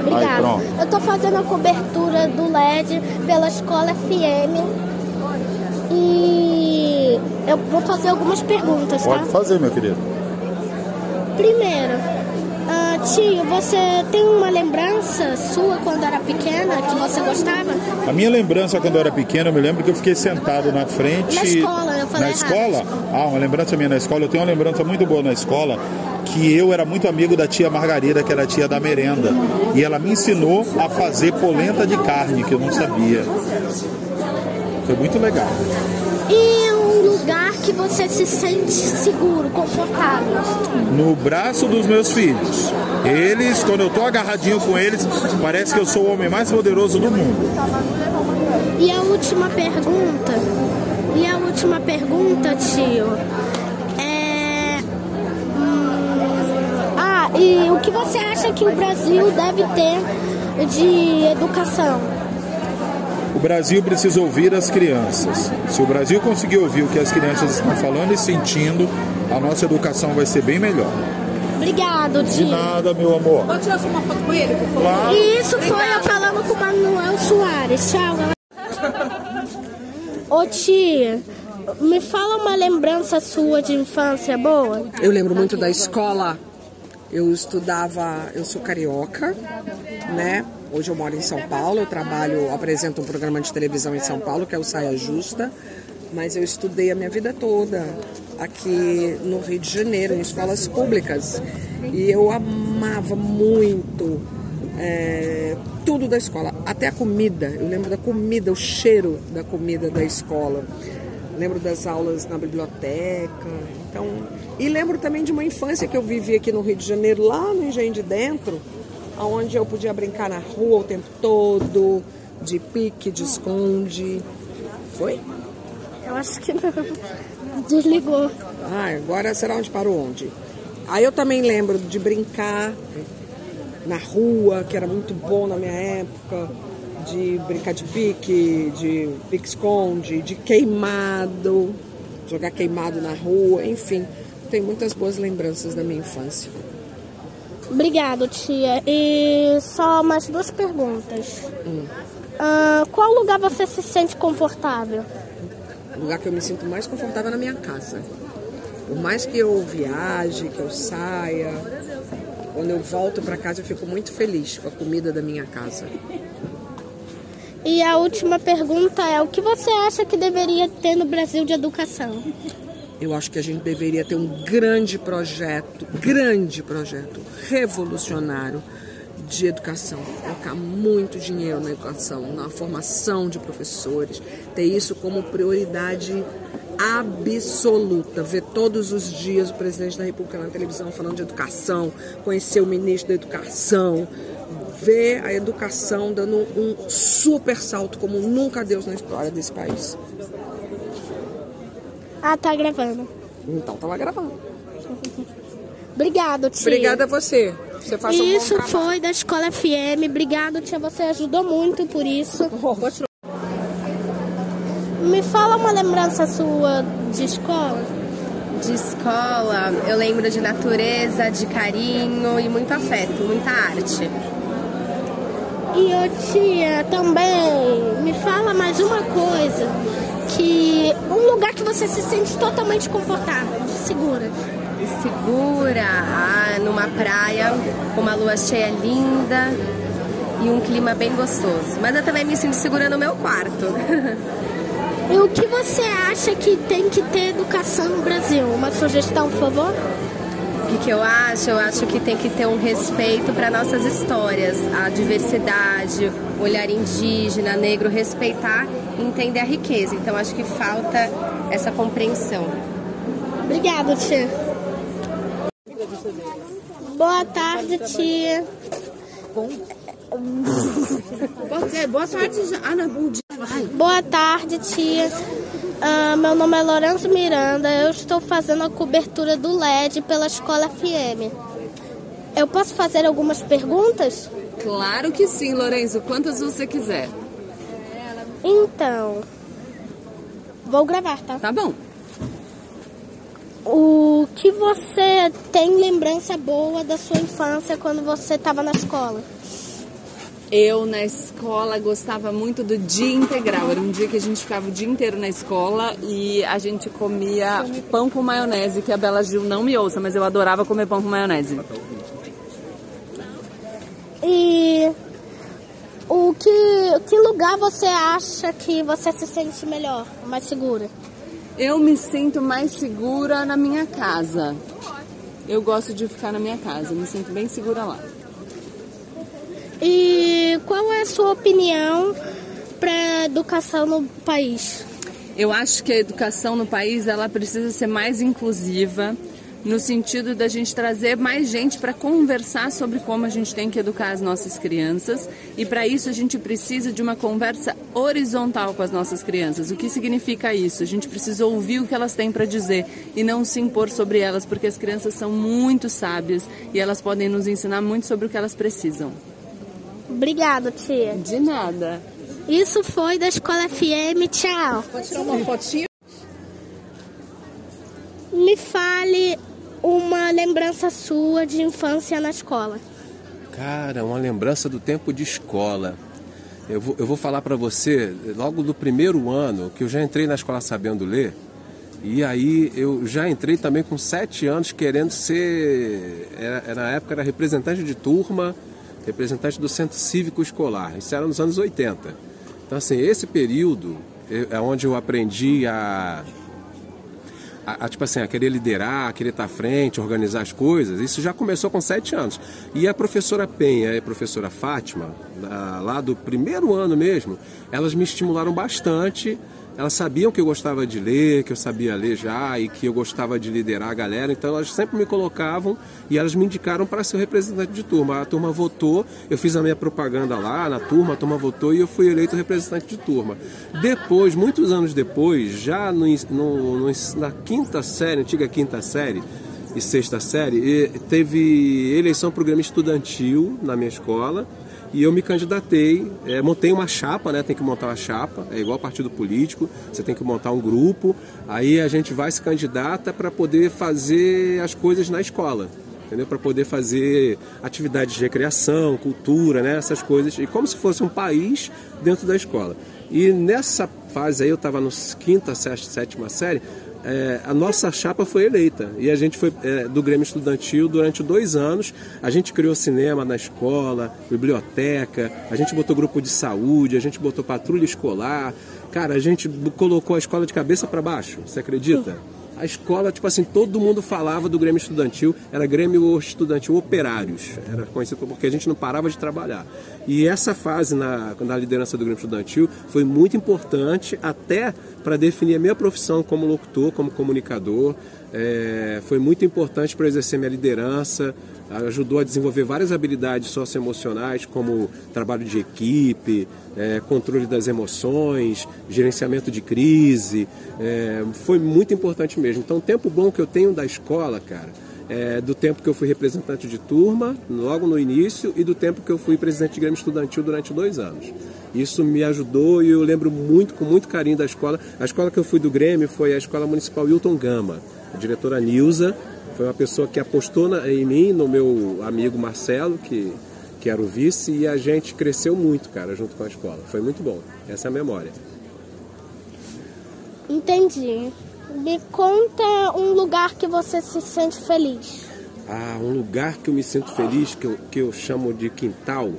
obrigada. pronto. eu tô fazendo a cobertura do LED pela escola FM. E eu vou fazer algumas perguntas, tá? Pode fazer, meu querido. Primeiro, ah, tio, você tem uma lembrança sua quando era pequena que você gostava? A minha lembrança quando eu era pequeno, eu me lembro que eu fiquei sentado na frente. Na escola, eu falei Na errado. escola? Ah, uma lembrança minha na escola. Eu tenho uma lembrança muito boa na escola, que eu era muito amigo da tia Margarida, que era a tia da merenda. E ela me ensinou a fazer polenta de carne, que eu não sabia. Foi muito legal. E um lugar que você se sente seguro, confortável? No braço dos meus filhos. Eles, quando eu tô agarradinho com eles, parece que eu sou o homem mais poderoso do mundo. E a última pergunta? E a última pergunta, tio? E o que você acha que o Brasil deve ter de educação? O Brasil precisa ouvir as crianças. Se o Brasil conseguir ouvir o que as crianças estão falando e sentindo, a nossa educação vai ser bem melhor. Obrigado, De tio. nada, meu amor. Pode tirar uma foto com ele, por favor? Claro. E isso foi eu falando com o Manuel Soares. Tchau, galera. Ô tia, me fala uma lembrança sua de infância boa. Eu lembro muito da escola. Eu estudava, eu sou carioca, né? Hoje eu moro em São Paulo, eu trabalho, apresento um programa de televisão em São Paulo, que é o Saia Justa, mas eu estudei a minha vida toda aqui no Rio de Janeiro, em escolas públicas. E eu amava muito é, tudo da escola, até a comida. Eu lembro da comida, o cheiro da comida da escola. Lembro das aulas na biblioteca. Então, e lembro também de uma infância que eu vivi aqui no Rio de Janeiro, lá no Engenho de Dentro, onde eu podia brincar na rua o tempo todo, de pique, de esconde. Foi? Eu acho que não. Desligou. Ah, agora será onde parou onde? Aí eu também lembro de brincar na rua, que era muito bom na minha época, de brincar de pique, de pique-esconde, de queimado, jogar queimado na rua, enfim. Tem muitas boas lembranças da minha infância. Obrigado, tia. E só mais duas perguntas. Ah, qual lugar você se sente confortável? O lugar que eu me sinto mais confortável é na minha casa. Por mais que eu viaje, que eu saia, quando eu volto para casa eu fico muito feliz com a comida da minha casa. E a última pergunta é: o que você acha que deveria ter no Brasil de educação? Eu acho que a gente deveria ter um grande projeto, grande projeto, revolucionário de educação. Colocar muito dinheiro na educação, na formação de professores, ter isso como prioridade absoluta. Ver todos os dias o presidente da República na televisão falando de educação, conhecer o ministro da educação, ver a educação dando um super salto como nunca deu na história desse país. Ah, tá gravando. Então, tava gravando. Obrigado, tia. Obrigada a você. Você faz um bom Isso trabalho. foi da Escola FM. Obrigado, tia. Você ajudou muito por isso. Me fala uma lembrança sua de escola. De escola, eu lembro de natureza, de carinho e muito afeto, muita arte. E ô tia, também me fala mais uma coisa. Que um lugar que você se sente totalmente confortável, segura. E segura, ah, numa praia com uma lua cheia linda e um clima bem gostoso. Mas eu também me sinto segura no meu quarto. E o que você acha que tem que ter educação no Brasil? Uma sugestão, por favor? O que, eu acho? Eu acho que tem que ter um respeito para nossas histórias, a diversidade, o olhar indígena, negro, respeitar e entender a riqueza. Então acho que falta essa compreensão. Obrigada, tia. Boa tarde, tia. Pode ser. Boa tarde, Ana. Bom dia. Boa tarde, tia. Ah, meu nome é Lourenço Miranda. Eu estou fazendo a cobertura do LED pela Escola FM. Eu posso fazer algumas perguntas? Claro que sim, Lourenço. Quantas você quiser. Então, vou gravar, tá? Tá bom. O que você tem lembrança boa da sua infância quando você estava na escola? Eu, na escola, gostava muito do dia integral. Era um dia que a gente ficava o dia inteiro na escola e a gente comia pão com maionese, que a Bela Gil não me ouça, mas eu adorava comer pão com maionese. E o que, que lugar você acha que você se sente melhor, mais segura? Eu me sinto mais segura na minha casa. Eu gosto de ficar na minha casa, me sinto bem segura lá. E qual é a sua opinião para a educação no país? Eu acho que a educação no país ela precisa ser mais inclusiva no sentido da gente trazer mais gente para conversar sobre como a gente tem que educar as nossas crianças e para isso a gente precisa de uma conversa horizontal com as nossas crianças. O que significa isso? A gente precisa ouvir o que elas têm para dizer e não se impor sobre elas, porque as crianças são muito sábias e elas podem nos ensinar muito sobre o que elas precisam. Obrigada, tia. De nada. Isso foi da Escola FM. Tchau. Pode tirar uma fotinha? Me fale uma lembrança sua de infância na escola. Cara, uma lembrança do tempo de escola. Eu vou, eu vou falar para você, logo do primeiro ano, que eu já entrei na escola sabendo ler, e aí eu já entrei também com sete anos querendo ser. Era, era, na época era representante de turma, representante do centro cívico escolar. Isso era nos anos 80. Então, assim, esse período é onde eu aprendi a a, a, tipo assim, a querer liderar, a querer estar à frente, organizar as coisas, isso já começou com sete anos. E a professora Penha e a professora Fátima, lá do primeiro ano mesmo, elas me estimularam bastante elas sabiam que eu gostava de ler, que eu sabia ler já e que eu gostava de liderar a galera, então elas sempre me colocavam e elas me indicaram para ser o representante de turma. A turma votou, eu fiz a minha propaganda lá na turma, a turma votou e eu fui eleito representante de turma. Depois, muitos anos depois, já no, no, no, na quinta série, antiga quinta série, e sexta série, teve eleição programa estudantil na minha escola e eu me candidatei, é, montei uma chapa, né? Tem que montar uma chapa, é igual partido político, você tem que montar um grupo, aí a gente vai se candidata para poder fazer as coisas na escola. Entendeu? Para poder fazer atividades de recreação, cultura, né? essas coisas, e como se fosse um país dentro da escola. E nessa fase aí, eu estava no quinta, sexta, sétima série, é, a nossa chapa foi eleita e a gente foi é, do Grêmio Estudantil durante dois anos. A gente criou cinema na escola, biblioteca, a gente botou grupo de saúde, a gente botou patrulha escolar. Cara, a gente colocou a escola de cabeça para baixo, você acredita? A escola, tipo assim, todo mundo falava do Grêmio Estudantil, era Grêmio Estudantil Operários, era conhecido porque a gente não parava de trabalhar. E essa fase na, na liderança do Grêmio Estudantil foi muito importante até para definir a minha profissão como locutor, como comunicador. É, foi muito importante para exercer minha liderança, ajudou a desenvolver várias habilidades socioemocionais, como trabalho de equipe, é, controle das emoções, gerenciamento de crise. É, foi muito importante mesmo. Então, o tempo bom que eu tenho da escola, cara, é, do tempo que eu fui representante de turma, logo no início, e do tempo que eu fui presidente de Grêmio Estudantil durante dois anos. Isso me ajudou e eu lembro muito, com muito carinho da escola. A escola que eu fui do Grêmio foi a Escola Municipal Hilton Gama. A diretora Nilza foi uma pessoa que apostou na, em mim, no meu amigo Marcelo, que, que era o vice, e a gente cresceu muito, cara, junto com a escola. Foi muito bom. Essa é a memória. Entendi. Me conta um lugar que você se sente feliz. Ah, um lugar que eu me sinto feliz, que eu, que eu chamo de quintal.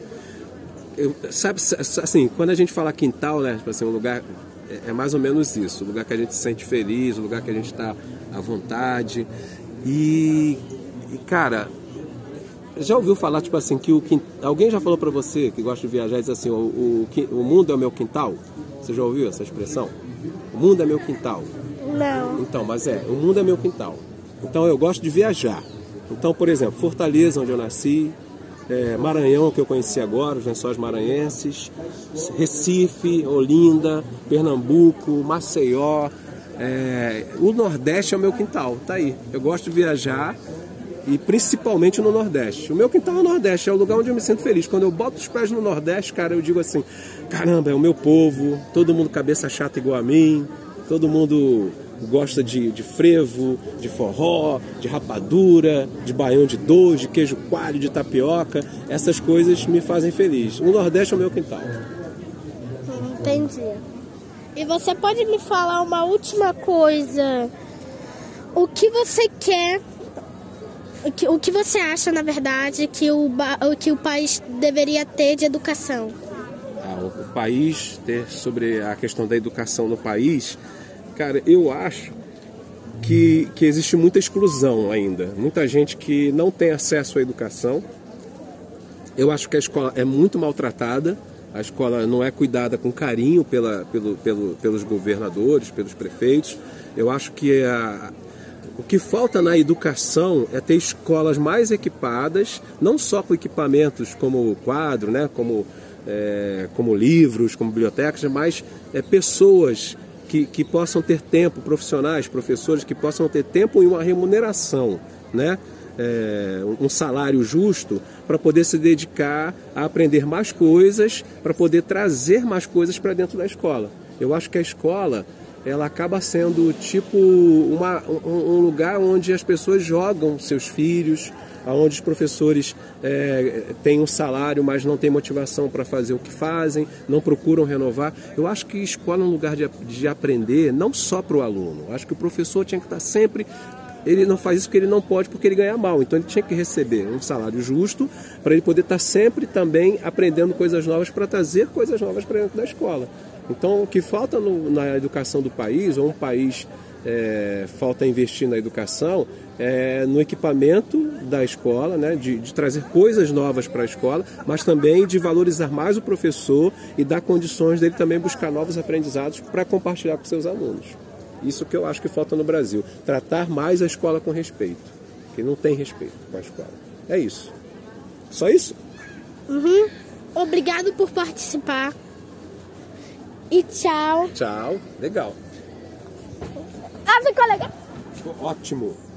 Eu, sabe, assim, quando a gente fala quintal, né, tipo assim, um lugar é, é mais ou menos isso, o lugar que a gente se sente feliz, o lugar que a gente está à vontade. E, e, cara, já ouviu falar, tipo assim, que o alguém já falou para você que gosta de viajar e diz assim, o, o, o mundo é o meu quintal? Você já ouviu essa expressão? O mundo é meu quintal. Não. Então, mas é, o mundo é meu quintal. Então eu gosto de viajar. Então, por exemplo, Fortaleza, onde eu nasci, é, Maranhão, que eu conheci agora, os lençóis maranhenses, Recife, Olinda, Pernambuco, Maceió, é, o Nordeste é o meu quintal, tá aí. Eu gosto de viajar e principalmente no Nordeste. O meu quintal é o Nordeste, é o lugar onde eu me sinto feliz. Quando eu boto os pés no Nordeste, cara, eu digo assim: caramba, é o meu povo, todo mundo cabeça chata igual a mim, todo mundo gosta de, de frevo, de forró, de rapadura, de baião de dois, de queijo coalho, de tapioca. Essas coisas me fazem feliz. O Nordeste é o meu quintal. Entendi. E você pode me falar uma última coisa? O que você quer? O que, o que você acha, na verdade, que o, que o país deveria ter de educação? Ah, o país ter sobre a questão da educação no país, cara, eu acho que, que existe muita exclusão ainda. Muita gente que não tem acesso à educação. Eu acho que a escola é muito maltratada. A escola não é cuidada com carinho pela, pelo, pelo, pelos governadores, pelos prefeitos. Eu acho que a, o que falta na educação é ter escolas mais equipadas, não só com equipamentos como quadro, né, como, é, como livros, como bibliotecas, mas é, pessoas que, que possam ter tempo, profissionais, professores que possam ter tempo e uma remuneração, né? É, um salário justo para poder se dedicar a aprender mais coisas, para poder trazer mais coisas para dentro da escola. Eu acho que a escola ela acaba sendo tipo uma, um, um lugar onde as pessoas jogam seus filhos, onde os professores é, têm um salário, mas não têm motivação para fazer o que fazem, não procuram renovar. Eu acho que escola é um lugar de, de aprender, não só para o aluno. Eu acho que o professor tinha que estar sempre ele não faz isso porque ele não pode, porque ele ganha mal. Então ele tinha que receber um salário justo para ele poder estar sempre também aprendendo coisas novas para trazer coisas novas para dentro da escola. Então o que falta no, na educação do país, ou um país é, falta investir na educação, é no equipamento da escola, né, de, de trazer coisas novas para a escola, mas também de valorizar mais o professor e dar condições dele também buscar novos aprendizados para compartilhar com seus alunos. Isso que eu acho que falta no Brasil. Tratar mais a escola com respeito. Que não tem respeito com a escola. É isso. Só isso? Uhum. Obrigado por participar. E tchau. Tchau. Legal. Ah, ficou legal. Ficou ótimo.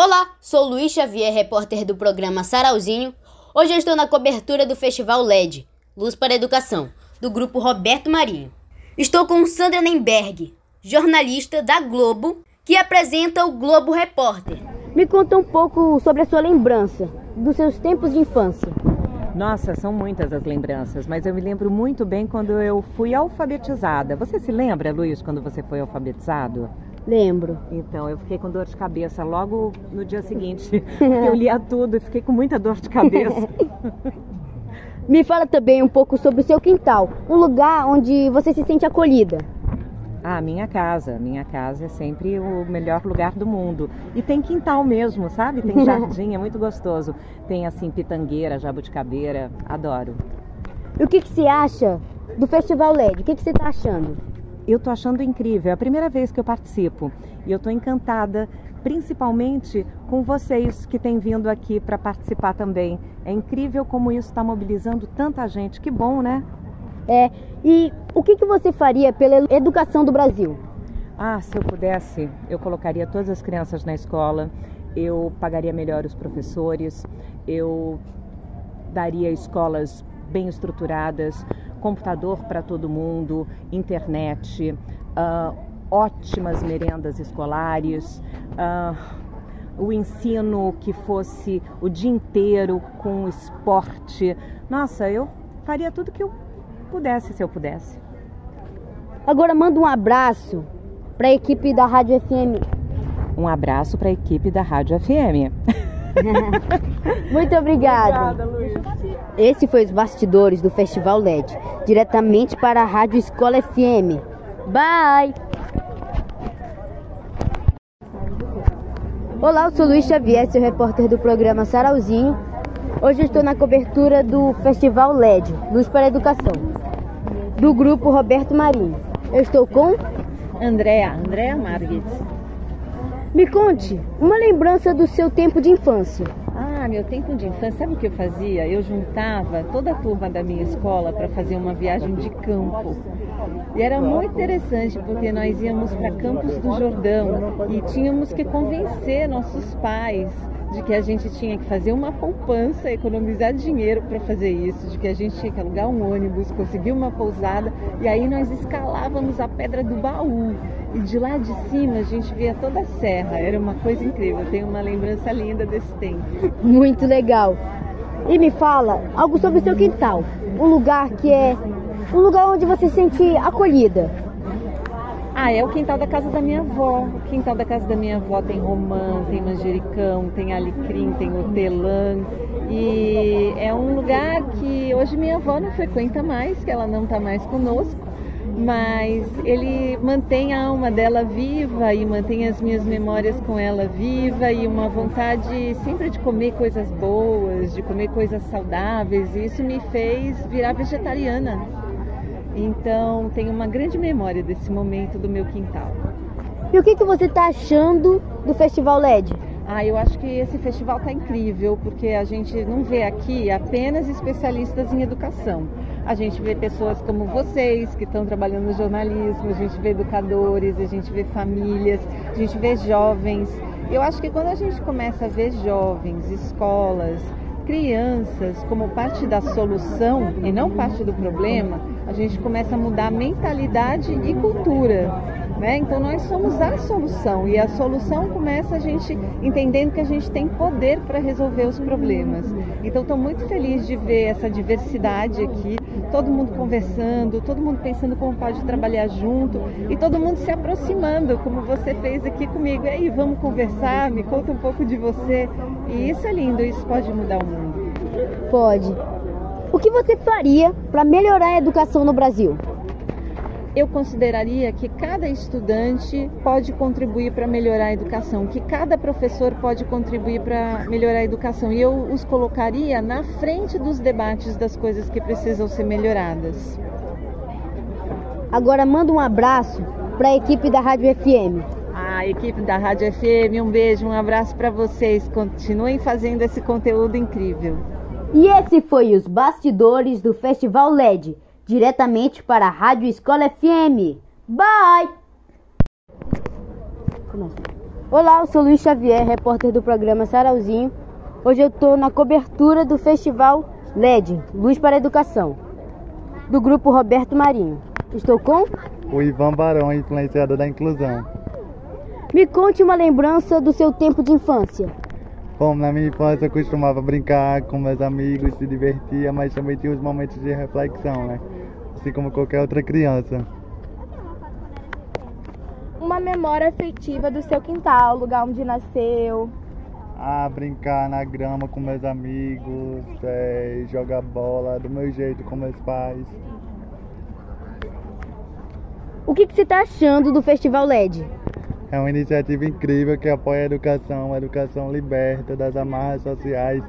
Olá, sou Luiz Xavier, repórter do programa Sarauzinho. Hoje eu estou na cobertura do Festival LED, Luz para a Educação, do grupo Roberto Marinho. Estou com Sandra Nemberg, jornalista da Globo, que apresenta o Globo Repórter. Me conta um pouco sobre a sua lembrança dos seus tempos de infância. Nossa, são muitas as lembranças, mas eu me lembro muito bem quando eu fui alfabetizada. Você se lembra, Luiz, quando você foi alfabetizado? Lembro. Então, eu fiquei com dor de cabeça logo no dia seguinte. eu lia tudo e fiquei com muita dor de cabeça. Me fala também um pouco sobre o seu quintal, um lugar onde você se sente acolhida. Ah, minha casa. Minha casa é sempre o melhor lugar do mundo. E tem quintal mesmo, sabe? Tem jardim, é muito gostoso. Tem assim pitangueira, jabuticabeira, adoro. E o que, que você acha do Festival LED? O que, que você está achando? Eu tô achando incrível, é a primeira vez que eu participo e eu tô encantada, principalmente com vocês que têm vindo aqui para participar também. É incrível como isso está mobilizando tanta gente, que bom, né? É, e o que, que você faria pela educação do Brasil? Ah, se eu pudesse, eu colocaria todas as crianças na escola, eu pagaria melhor os professores, eu daria escolas bem estruturadas, computador para todo mundo, internet, uh, ótimas merendas escolares, uh, o ensino que fosse o dia inteiro com esporte. Nossa, eu faria tudo que eu pudesse se eu pudesse. Agora manda um abraço para a equipe da Rádio FM. Um abraço para a equipe da Rádio FM. Muito obrigada. Obrigada, Luiz. Esse foi os bastidores do Festival LED, diretamente para a Rádio Escola FM. Bye! Olá, eu sou Luiz Xavier, seu repórter do programa Sarauzinho. Hoje eu estou na cobertura do Festival LED, Luz para a Educação, do grupo Roberto Marinho. Eu estou com Andréa, Andréa Margues. Me conte uma lembrança do seu tempo de infância. Ah, meu tempo de infância, sabe o que eu fazia? Eu juntava toda a turma da minha escola para fazer uma viagem de campo. E era muito interessante porque nós íamos para Campos do Jordão e tínhamos que convencer nossos pais de que a gente tinha que fazer uma poupança, economizar dinheiro para fazer isso, de que a gente tinha que alugar um ônibus, conseguir uma pousada e aí nós escalávamos a pedra do baú. E de lá de cima a gente via toda a serra, era uma coisa incrível. Eu tenho uma lembrança linda desse tempo. Muito legal. E me fala algo sobre o seu quintal. Um lugar que é um lugar onde você se sente acolhida. Ah, é o quintal da casa da minha avó. O quintal da casa da minha avó tem romã, tem manjericão, tem alecrim, tem hortelã. E é um lugar que hoje minha avó não frequenta mais, que ela não está mais conosco mas ele mantém a alma dela viva e mantém as minhas memórias com ela viva e uma vontade sempre de comer coisas boas, de comer coisas saudáveis. E isso me fez virar vegetariana. Então, tenho uma grande memória desse momento do meu quintal. E o que, que você está achando do Festival LED? Ah, eu acho que esse festival está incrível, porque a gente não vê aqui apenas especialistas em educação. A gente vê pessoas como vocês, que estão trabalhando no jornalismo, a gente vê educadores, a gente vê famílias, a gente vê jovens. Eu acho que quando a gente começa a ver jovens, escolas, crianças como parte da solução e não parte do problema, a gente começa a mudar mentalidade e cultura. Né? Então nós somos a solução e a solução começa a gente entendendo que a gente tem poder para resolver os problemas. Então estou muito feliz de ver essa diversidade aqui, todo mundo conversando, todo mundo pensando como pode trabalhar junto e todo mundo se aproximando, como você fez aqui comigo. E aí, vamos conversar, me conta um pouco de você. E isso é lindo, isso pode mudar o mundo. Pode. O que você faria para melhorar a educação no Brasil? Eu consideraria que cada estudante pode contribuir para melhorar a educação, que cada professor pode contribuir para melhorar a educação. E eu os colocaria na frente dos debates das coisas que precisam ser melhoradas. Agora manda um abraço para a equipe da Rádio FM. A equipe da Rádio FM, um beijo, um abraço para vocês. Continuem fazendo esse conteúdo incrível. E esse foi os bastidores do Festival LED diretamente para a Rádio Escola FM. Bye! Olá, eu sou Luiz Xavier, repórter do programa Sarauzinho. Hoje eu estou na cobertura do festival LED, Luz para a Educação, do grupo Roberto Marinho. Estou com o Ivan Barão, influenciador da inclusão. Me conte uma lembrança do seu tempo de infância. Bom, na minha infância eu costumava brincar com meus amigos, se divertia, mas também tinha os momentos de reflexão, né? Assim como qualquer outra criança. Uma memória afetiva do seu quintal, lugar onde nasceu. Ah, brincar na grama com meus amigos, é, jogar bola do meu jeito com meus pais. O que, que você está achando do Festival LED? É uma iniciativa incrível que apoia a educação, a educação liberta das amarras sociais,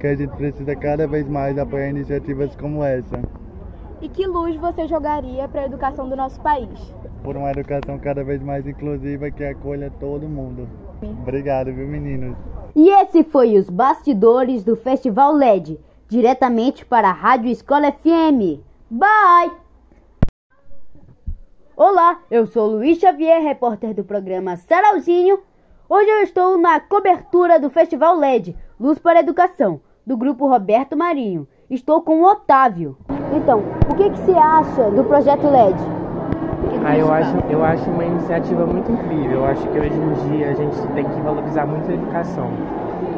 que a gente precisa cada vez mais apoiar iniciativas como essa. E que luz você jogaria para a educação do nosso país? Por uma educação cada vez mais inclusiva que acolha todo mundo. Obrigado, viu, meninos? E esse foi os bastidores do Festival LED, diretamente para a Rádio Escola FM. Bye! Olá, eu sou Luiz Xavier, repórter do programa Sarauzinho. Hoje eu estou na cobertura do Festival LED, Luz para a Educação, do grupo Roberto Marinho. Estou com o Otávio. Então, o que, que você acha do projeto LED? ah, eu acho, eu acho uma iniciativa muito incrível. Eu acho que hoje em dia a gente tem que valorizar muito a educação,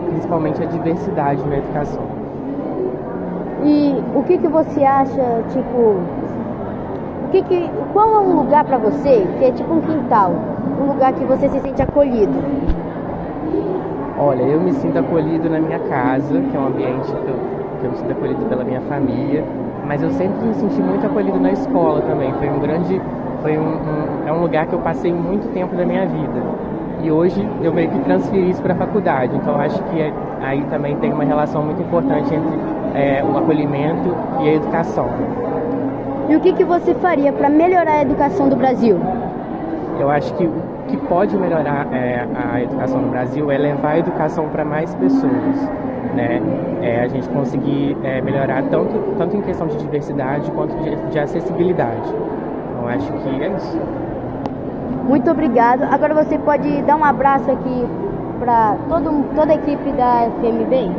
principalmente a diversidade na educação. E o que, que você acha, tipo, que que, qual é um lugar para você que é tipo um quintal? Um lugar que você se sente acolhido? Olha, eu me sinto acolhido na minha casa, que é um ambiente que eu, que eu me sinto acolhido pela minha família, mas eu sempre me senti muito acolhido na escola também. Foi um grande, foi um, um é um lugar que eu passei muito tempo da minha vida. E hoje eu meio que transferi isso para a faculdade. Então acho que é, aí também tem uma relação muito importante entre é, o acolhimento e a educação. E o que, que você faria para melhorar a educação do Brasil? Eu acho que o que pode melhorar é, a educação no Brasil é levar a educação para mais pessoas. Né? É, a gente conseguir é, melhorar tanto, tanto em questão de diversidade quanto de, de acessibilidade. Então acho que é isso. Muito obrigado. Agora você pode dar um abraço aqui para toda a equipe da FMB?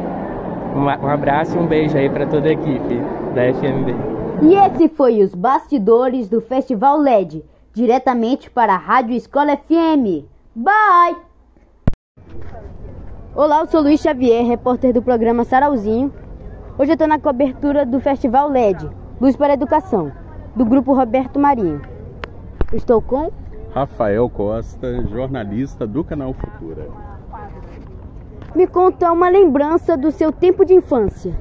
Um, um abraço e um beijo aí para toda a equipe da FMB. E esse foi os bastidores do Festival LED, diretamente para a Rádio Escola FM. Bye! Olá, eu sou Luiz Xavier, repórter do programa Sarauzinho. Hoje eu estou na cobertura do Festival LED, Luz para a Educação, do grupo Roberto Marinho. Estou com Rafael Costa, jornalista do canal Futura. Me conta uma lembrança do seu tempo de infância.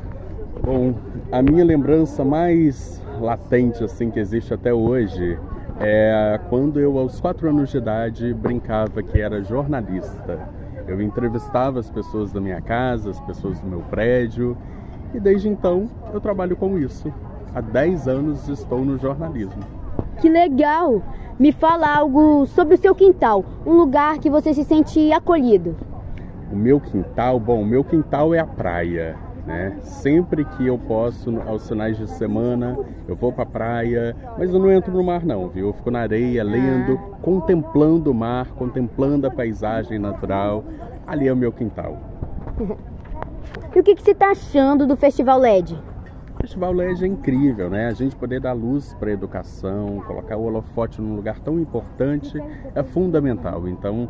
Bom, a minha lembrança mais latente assim que existe até hoje é quando eu aos quatro anos de idade brincava que era jornalista. Eu entrevistava as pessoas da minha casa, as pessoas do meu prédio e desde então eu trabalho com isso. Há 10 anos estou no jornalismo. Que legal! Me fala algo sobre o seu quintal, um lugar que você se sente acolhido. O meu quintal, bom, o meu quintal é a praia, né? Sempre que eu posso, aos finais de semana, eu vou para a praia, mas eu não entro no mar não, viu? Eu fico na areia, lendo, contemplando o mar, contemplando a paisagem natural. Ali é o meu quintal. e o que, que você está achando do Festival LED? O Festival LED é incrível, né? A gente poder dar luz para a educação, colocar o holofote num lugar tão importante é fundamental. Então,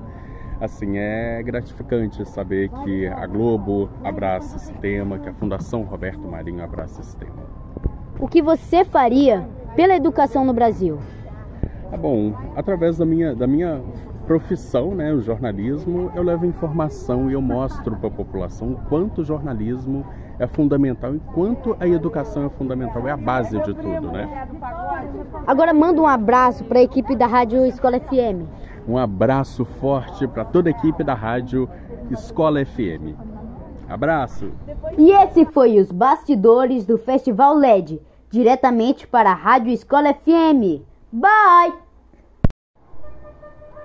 assim, é gratificante saber que a Globo abraça esse tema, que a Fundação Roberto Marinho abraça esse tema. O que você faria pela educação no Brasil? Ah, bom, através da minha, da minha profissão, né, o jornalismo, eu levo informação e eu mostro para a população o quanto o jornalismo é fundamental, enquanto a educação é fundamental, é a base de tudo, né? Agora manda um abraço para a equipe da Rádio Escola FM. Um abraço forte para toda a equipe da Rádio Escola FM. Abraço! E esse foi os bastidores do Festival LED, diretamente para a Rádio Escola FM. Bye!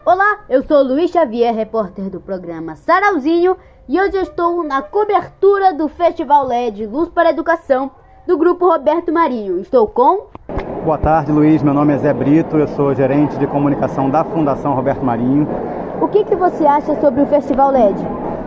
Olá, eu sou Luiz Xavier, repórter do programa Sarauzinho e hoje estou na cobertura do Festival LED Luz para a Educação do Grupo Roberto Marinho. Estou com. Boa tarde, Luiz. Meu nome é Zé Brito, eu sou gerente de comunicação da Fundação Roberto Marinho. O que, que você acha sobre o Festival LED?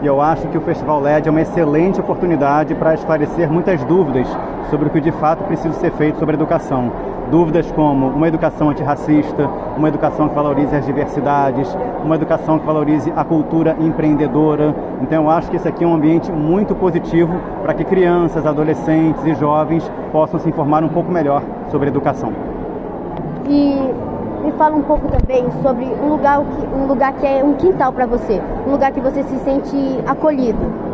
Eu acho que o Festival LED é uma excelente oportunidade para esclarecer muitas dúvidas sobre o que de fato precisa ser feito sobre a educação. Dúvidas como uma educação antirracista, uma educação que valorize as diversidades, uma educação que valorize a cultura empreendedora. Então eu acho que esse aqui é um ambiente muito positivo para que crianças, adolescentes e jovens possam se informar um pouco melhor sobre educação. E me fala um pouco também sobre um lugar um lugar que é um quintal para você, um lugar que você se sente acolhido.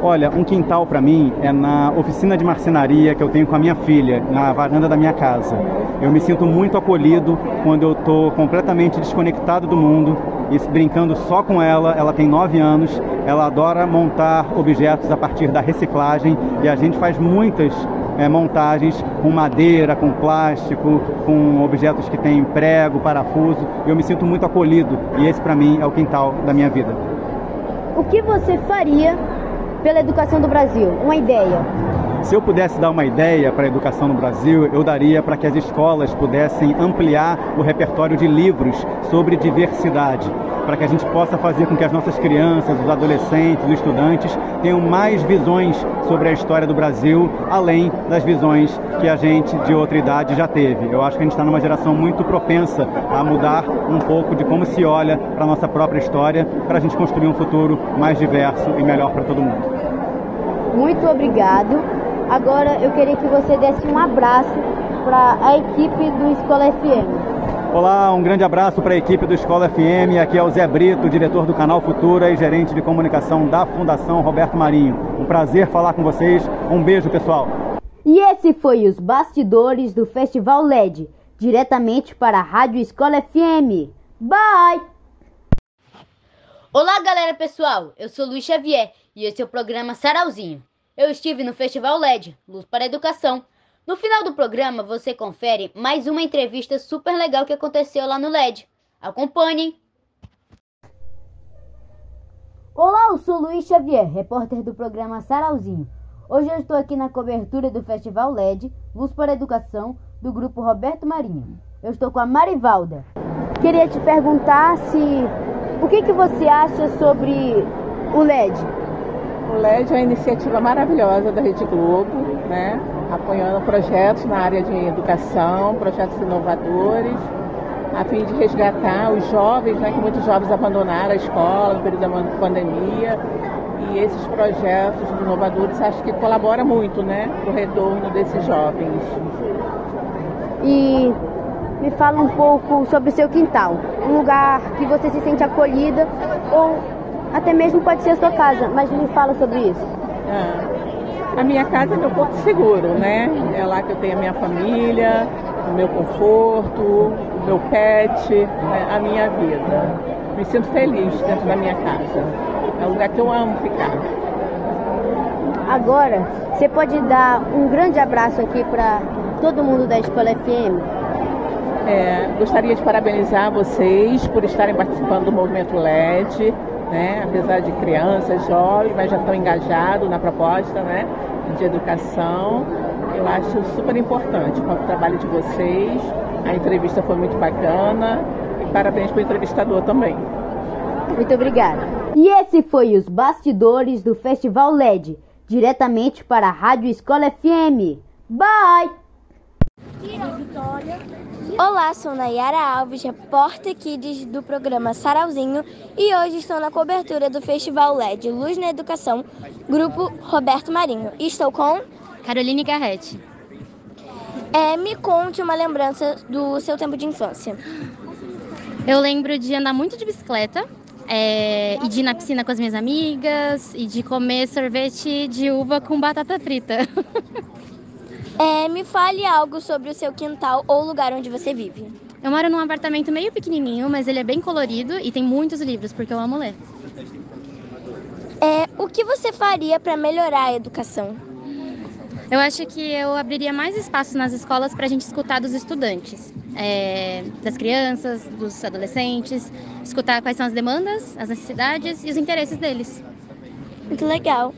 Olha, um quintal para mim é na oficina de marcenaria que eu tenho com a minha filha, na varanda da minha casa. Eu me sinto muito acolhido quando eu estou completamente desconectado do mundo e brincando só com ela. Ela tem 9 anos, ela adora montar objetos a partir da reciclagem e a gente faz muitas é, montagens com madeira, com plástico, com objetos que têm prego, parafuso. Eu me sinto muito acolhido e esse para mim é o quintal da minha vida. O que você faria pela educação do Brasil? Uma ideia. Se eu pudesse dar uma ideia para a educação no Brasil, eu daria para que as escolas pudessem ampliar o repertório de livros sobre diversidade, para que a gente possa fazer com que as nossas crianças, os adolescentes, os estudantes tenham mais visões sobre a história do Brasil, além das visões que a gente de outra idade já teve. Eu acho que a gente está numa geração muito propensa a mudar um pouco de como se olha para a nossa própria história, para a gente construir um futuro mais diverso e melhor para todo mundo. Muito obrigado. Agora eu queria que você desse um abraço para a equipe do Escola FM. Olá, um grande abraço para a equipe do Escola FM. Aqui é o Zé Brito, diretor do canal Futura e gerente de comunicação da Fundação Roberto Marinho. Um prazer falar com vocês. Um beijo, pessoal. E esse foi os bastidores do Festival LED, diretamente para a Rádio Escola FM. Bye! Olá, galera pessoal. Eu sou Luiz Xavier e esse é o programa Sarauzinho eu estive no Festival LED, Luz para a Educação. No final do programa, você confere mais uma entrevista super legal que aconteceu lá no LED. Acompanhem! Olá, eu sou Luiz Xavier, repórter do programa Sarauzinho. Hoje eu estou aqui na cobertura do Festival LED, Luz para a Educação, do grupo Roberto Marinho. Eu estou com a Marivalda. Queria te perguntar se o que, que você acha sobre o LED? O LED é uma iniciativa maravilhosa da Rede Globo, né? apoiando projetos na área de educação, projetos inovadores, a fim de resgatar os jovens, né, que muitos jovens abandonaram a escola no período da pandemia. E esses projetos inovadores acho que colaboram muito né, para o retorno desses jovens. E me fala um pouco sobre o seu quintal. Um lugar que você se sente acolhida ou até mesmo pode ser a sua casa, mas me fala sobre isso. Ah, a minha casa é meu porto seguro, né? É lá que eu tenho a minha família, o meu conforto, o meu pet, né? a minha vida. Me sinto feliz dentro da minha casa. É um lugar que eu amo ficar. Agora, você pode dar um grande abraço aqui para todo mundo da Escola FM? É, gostaria de parabenizar vocês por estarem participando do movimento LED, né? apesar de crianças, jovens, mas já estão engajados na proposta né? de educação. Eu acho super importante o trabalho de vocês. A entrevista foi muito bacana e parabéns para o entrevistador também. Muito obrigada. E esse foi os bastidores do Festival LED, diretamente para a Rádio Escola FM. Bye! Olá, sou Nayara Alves, repórter Kids do programa Sarauzinho e hoje estou na cobertura do Festival LED Luz na Educação, grupo Roberto Marinho. E estou com Caroline Garretti. É, me conte uma lembrança do seu tempo de infância. Eu lembro de andar muito de bicicleta é, e de ir na piscina com as minhas amigas e de comer sorvete de uva com batata frita. É, me fale algo sobre o seu quintal ou lugar onde você vive. Eu moro num apartamento meio pequenininho, mas ele é bem colorido e tem muitos livros, porque eu amo ler. É, o que você faria para melhorar a educação? Eu acho que eu abriria mais espaço nas escolas para a gente escutar dos estudantes, é, das crianças, dos adolescentes, escutar quais são as demandas, as necessidades e os interesses deles. Muito legal.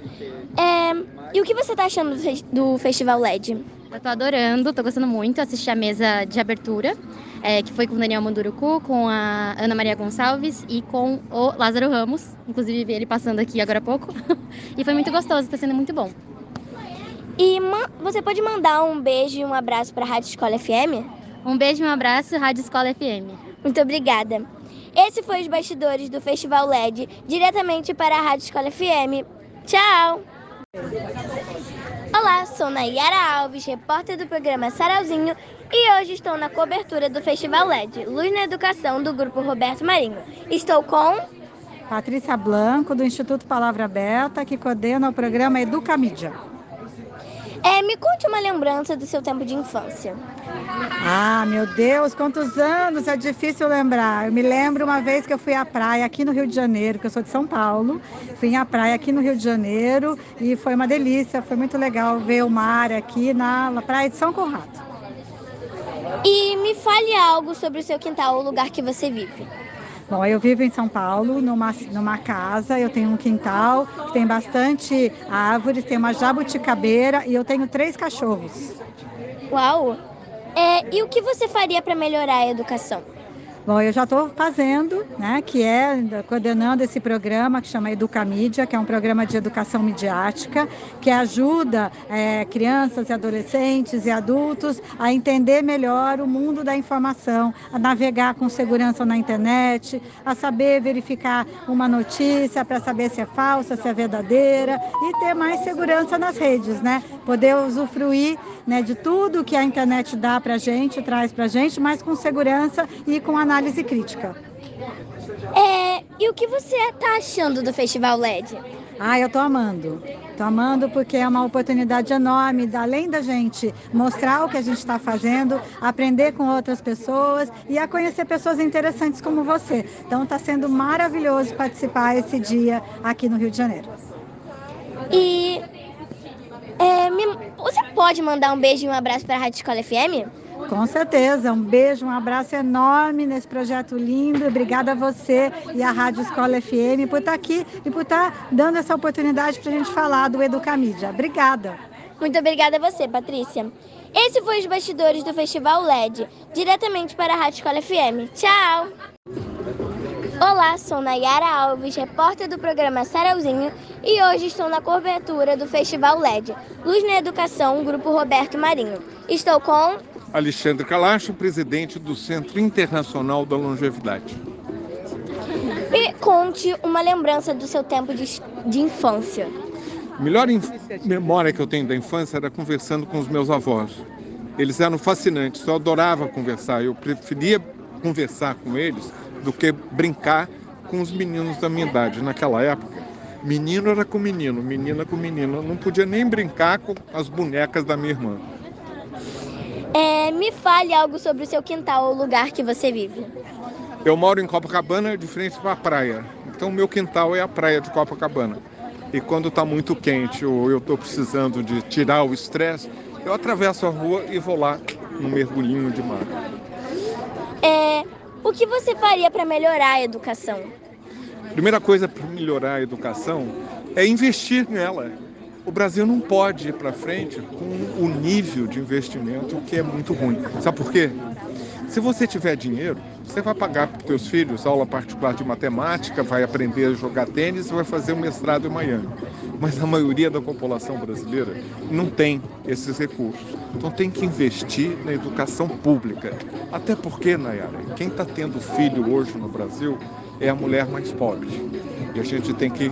É, e o que você está achando do Festival LED? Eu tô adorando, tô gostando muito. Assisti a mesa de abertura, é, que foi com o Daniel Mandurucu, com a Ana Maria Gonçalves e com o Lázaro Ramos. Inclusive vi ele passando aqui agora há pouco. e foi muito gostoso, tá sendo muito bom. E você pode mandar um beijo e um abraço para a Rádio Escola FM? Um beijo e um abraço, Rádio Escola FM. Muito obrigada. Esse foi os bastidores do Festival LED, diretamente para a Rádio Escola FM. Tchau! Olá, sou Nayara Alves, repórter do programa Sarauzinho e hoje estou na cobertura do Festival LED, Luz na Educação, do Grupo Roberto Marinho. Estou com... Patrícia Blanco, do Instituto Palavra Aberta, que coordena o programa Educamídia. É, me conte uma lembrança do seu tempo de infância. Ah, meu Deus, quantos anos, é difícil lembrar. Eu me lembro uma vez que eu fui à praia aqui no Rio de Janeiro, que eu sou de São Paulo. Fui à praia aqui no Rio de Janeiro e foi uma delícia, foi muito legal ver o mar aqui na, na praia de São Conrado. E me fale algo sobre o seu quintal, o lugar que você vive. Bom, eu vivo em São Paulo, numa, numa casa, eu tenho um quintal tem bastante árvores, tem uma jabuticabeira e eu tenho três cachorros. Uau! É, e o que você faria para melhorar a educação? Bom, eu já estou fazendo, né, que é coordenando esse programa que chama Educamídia, que é um programa de educação midiática, que ajuda é, crianças e adolescentes e adultos a entender melhor o mundo da informação, a navegar com segurança na internet, a saber verificar uma notícia para saber se é falsa, se é verdadeira e ter mais segurança nas redes, né? Poder usufruir né, de tudo que a internet dá para gente, traz para gente, mas com segurança e com análise análise crítica. É, e o que você está achando do Festival LED? Ah, eu estou amando. Estou amando porque é uma oportunidade enorme, além da gente mostrar o que a gente está fazendo, aprender com outras pessoas e a conhecer pessoas interessantes como você. Então está sendo maravilhoso participar esse dia aqui no Rio de Janeiro. E é, me, você pode mandar um beijo e um abraço para a Rádio Escola FM? Com certeza. Um beijo, um abraço enorme nesse projeto lindo. Obrigada a você e a Rádio Escola FM por estar aqui e por estar dando essa oportunidade para a gente falar do Educamídia. Obrigada. Muito obrigada a você, Patrícia. Esse foi os bastidores do Festival LED, diretamente para a Rádio Escola FM. Tchau! Olá, sou Nayara Alves, repórter do programa Sarauzinho e hoje estou na cobertura do Festival LED, Luz na Educação, Grupo Roberto Marinho. Estou com Alexandre Calacho, presidente do Centro Internacional da Longevidade. E conte uma lembrança do seu tempo de, de infância. A melhor memória que eu tenho da infância era conversando com os meus avós. Eles eram fascinantes, eu adorava conversar, eu preferia conversar com eles do que brincar com os meninos da minha idade. Naquela época, menino era com menino, menina com menina. Eu não podia nem brincar com as bonecas da minha irmã. É, me fale algo sobre o seu quintal ou lugar que você vive. Eu moro em Copacabana, de frente para a praia. Então, meu quintal é a praia de Copacabana. E quando está muito quente ou eu estou precisando de tirar o estresse, eu atravesso a rua e vou lá no mergulhinho de mar. É, o que você faria para melhorar a educação? Primeira coisa para melhorar a educação é investir nela. O Brasil não pode ir para frente com o nível de investimento que é muito ruim. Sabe por quê? Se você tiver dinheiro, você vai pagar para os seus filhos aula particular de matemática, vai aprender a jogar tênis e vai fazer um mestrado em Miami. Mas a maioria da população brasileira não tem esses recursos. Então tem que investir na educação pública. Até porque, Nayara, quem está tendo filho hoje no Brasil é a mulher mais pobre. E a gente tem que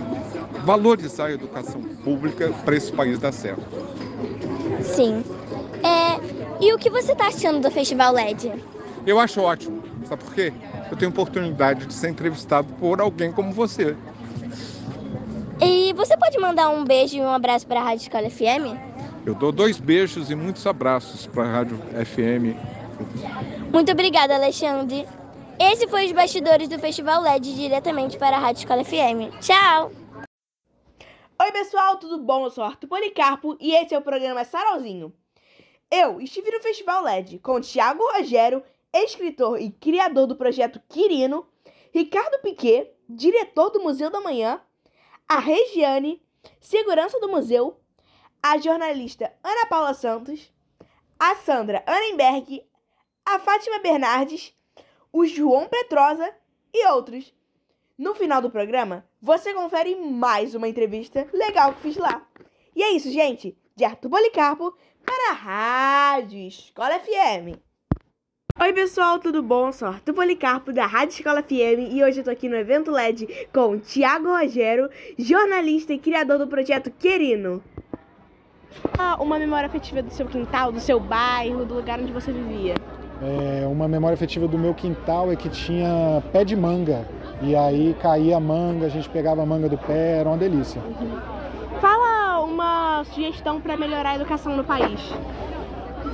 valorizar a educação pública para esse país dar certo. Sim. É, e o que você está achando do Festival LED? Eu acho ótimo. Sabe por quê? Eu tenho oportunidade de ser entrevistado por alguém como você. E você pode mandar um beijo e um abraço para a Rádio Escola FM? Eu dou dois beijos e muitos abraços para a Rádio FM. Muito obrigada, Alexandre. Esse foi os bastidores do Festival LED diretamente para a Rádio Escola FM. Tchau! Oi, pessoal, tudo bom? Eu sou Arthur Policarpo e esse é o programa Sarauzinho. Eu estive no Festival LED com Tiago Rogério escritor e criador do projeto Quirino, Ricardo Piquet, diretor do Museu da Manhã, a Regiane, segurança do museu, a jornalista Ana Paula Santos, a Sandra Annenberg, a Fátima Bernardes, o João Petrosa e outros. No final do programa, você confere mais uma entrevista legal que fiz lá. E é isso, gente. De Arthur Policarpo para a Rádio Escola FM. Oi pessoal, tudo bom? Sou Arthur Policarpo da Rádio Escola FM e hoje eu tô aqui no evento LED com o Tiago Rogério, jornalista e criador do projeto Querino. Uma memória afetiva do seu quintal, do seu bairro, do lugar onde você vivia. É, uma memória afetiva do meu quintal é que tinha pé de manga e aí caía a manga, a gente pegava a manga do pé, era uma delícia. Uhum. Fala uma sugestão para melhorar a educação no país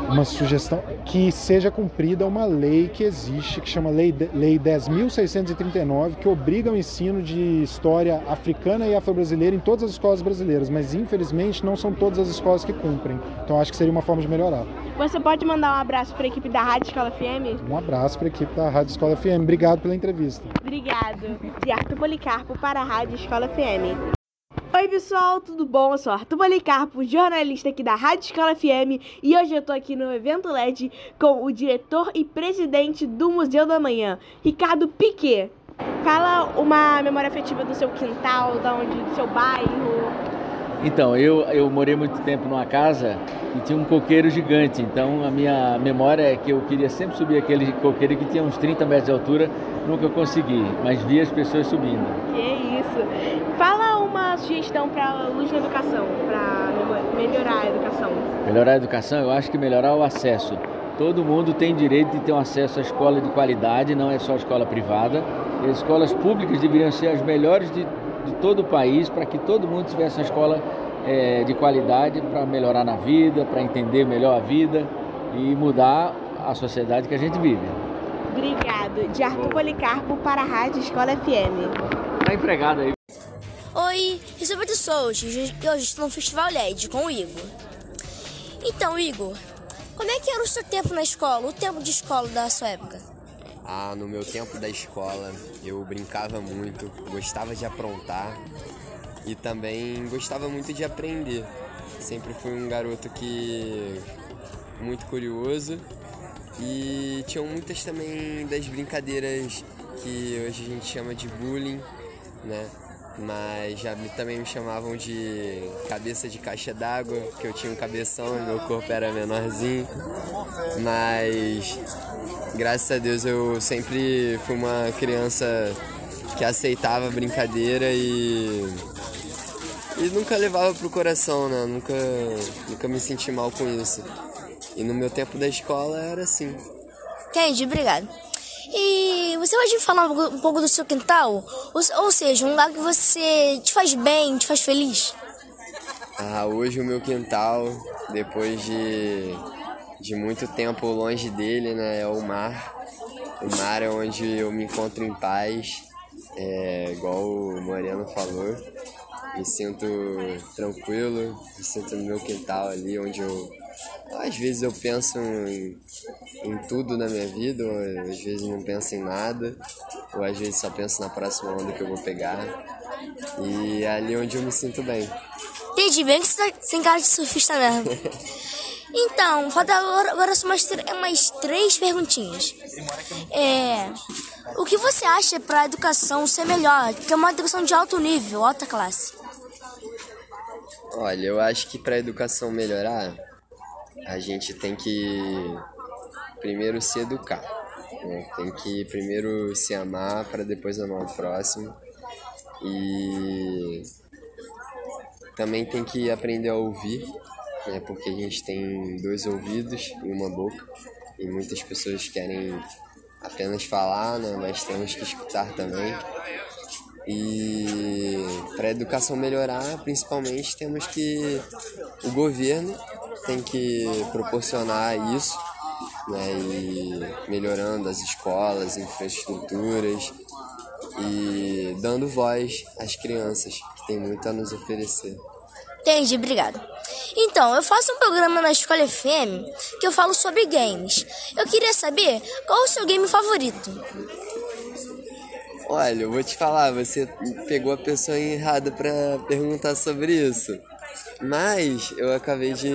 uma sugestão que seja cumprida uma lei que existe, que chama Lei, lei 10.639, que obriga o ensino de história africana e afro-brasileira em todas as escolas brasileiras, mas infelizmente não são todas as escolas que cumprem. Então acho que seria uma forma de melhorar. Você pode mandar um abraço para a equipe da Rádio Escola FM? Um abraço para a equipe da Rádio Escola FM. Obrigado pela entrevista. Obrigado. De Arthur Policarpo para a Rádio Escola FM. Oi pessoal, tudo bom? Eu sou Arthur Policarpo, jornalista aqui da Rádio Escola FM e hoje eu tô aqui no evento LED com o diretor e presidente do Museu da Manhã, Ricardo Piquet. Fala uma memória afetiva do seu quintal, da onde, do seu bairro. Então, eu, eu morei muito tempo numa casa e tinha um coqueiro gigante, então a minha memória é que eu queria sempre subir aquele coqueiro que tinha uns 30 metros de altura, nunca consegui, mas vi as pessoas subindo. Que isso! Fala uma sugestão para luz na educação, para melhorar a educação. Melhorar a educação, eu acho que melhorar o acesso. Todo mundo tem direito de ter um acesso à escola de qualidade, não é só a escola privada. as escolas públicas deveriam ser as melhores de, de todo o país para que todo mundo tivesse uma escola é, de qualidade para melhorar na vida, para entender melhor a vida e mudar a sociedade que a gente vive. Obrigado. De Arthur Policarpo para a Rádio Escola FM. Está empregado aí. Oi, eu sou Beto Souza e hoje estou no Festival LED com o Igor. Então, Igor, como é que era o seu tempo na escola, o tempo de escola da sua época? Ah, no meu tempo da escola eu brincava muito, gostava de aprontar e também gostava muito de aprender. Sempre fui um garoto que muito curioso e tinham muitas também das brincadeiras que hoje a gente chama de bullying, né? Mas já me, também me chamavam de cabeça de caixa d'água, porque eu tinha um cabeção e meu corpo era menorzinho. Mas graças a Deus eu sempre fui uma criança que aceitava a brincadeira e e nunca levava pro coração, né? Nunca, nunca me senti mal com isso. E no meu tempo da escola era assim. Entendi, obrigado. E você pode falar um pouco do seu quintal? Ou, seja, um lugar que você te faz bem, te faz feliz? Ah, hoje o meu quintal, depois de, de muito tempo longe dele, né, é o mar. O mar é onde eu me encontro em paz, é, igual o Moreno falou. Me sinto tranquilo, me sinto no meu quintal ali, onde eu às vezes eu penso em, em tudo na minha vida, ou às vezes não penso em nada, ou às vezes só penso na próxima onda que eu vou pegar. E é ali onde eu me sinto bem. Entendi, bem que você tá sem cara de surfista mesmo. Então, falta agora, agora só mais, mais três perguntinhas. É, o que você acha para a educação ser melhor, que é uma educação de alto nível, alta classe? Olha, eu acho que para a educação melhorar, a gente tem que primeiro se educar. Né? Tem que primeiro se amar para depois amar o próximo. E também tem que aprender a ouvir, né? porque a gente tem dois ouvidos e uma boca. E muitas pessoas querem apenas falar, né? mas temos que escutar também. E para a educação melhorar, principalmente, temos que o governo tem que proporcionar isso, né, e melhorando as escolas, infraestruturas e dando voz às crianças, que tem muito a nos oferecer. Entendi, obrigado. Então, eu faço um programa na Escola FM que eu falo sobre games. Eu queria saber qual o seu game favorito. Olha, eu vou te falar, você pegou a pessoa errada para perguntar sobre isso. Mas eu acabei de,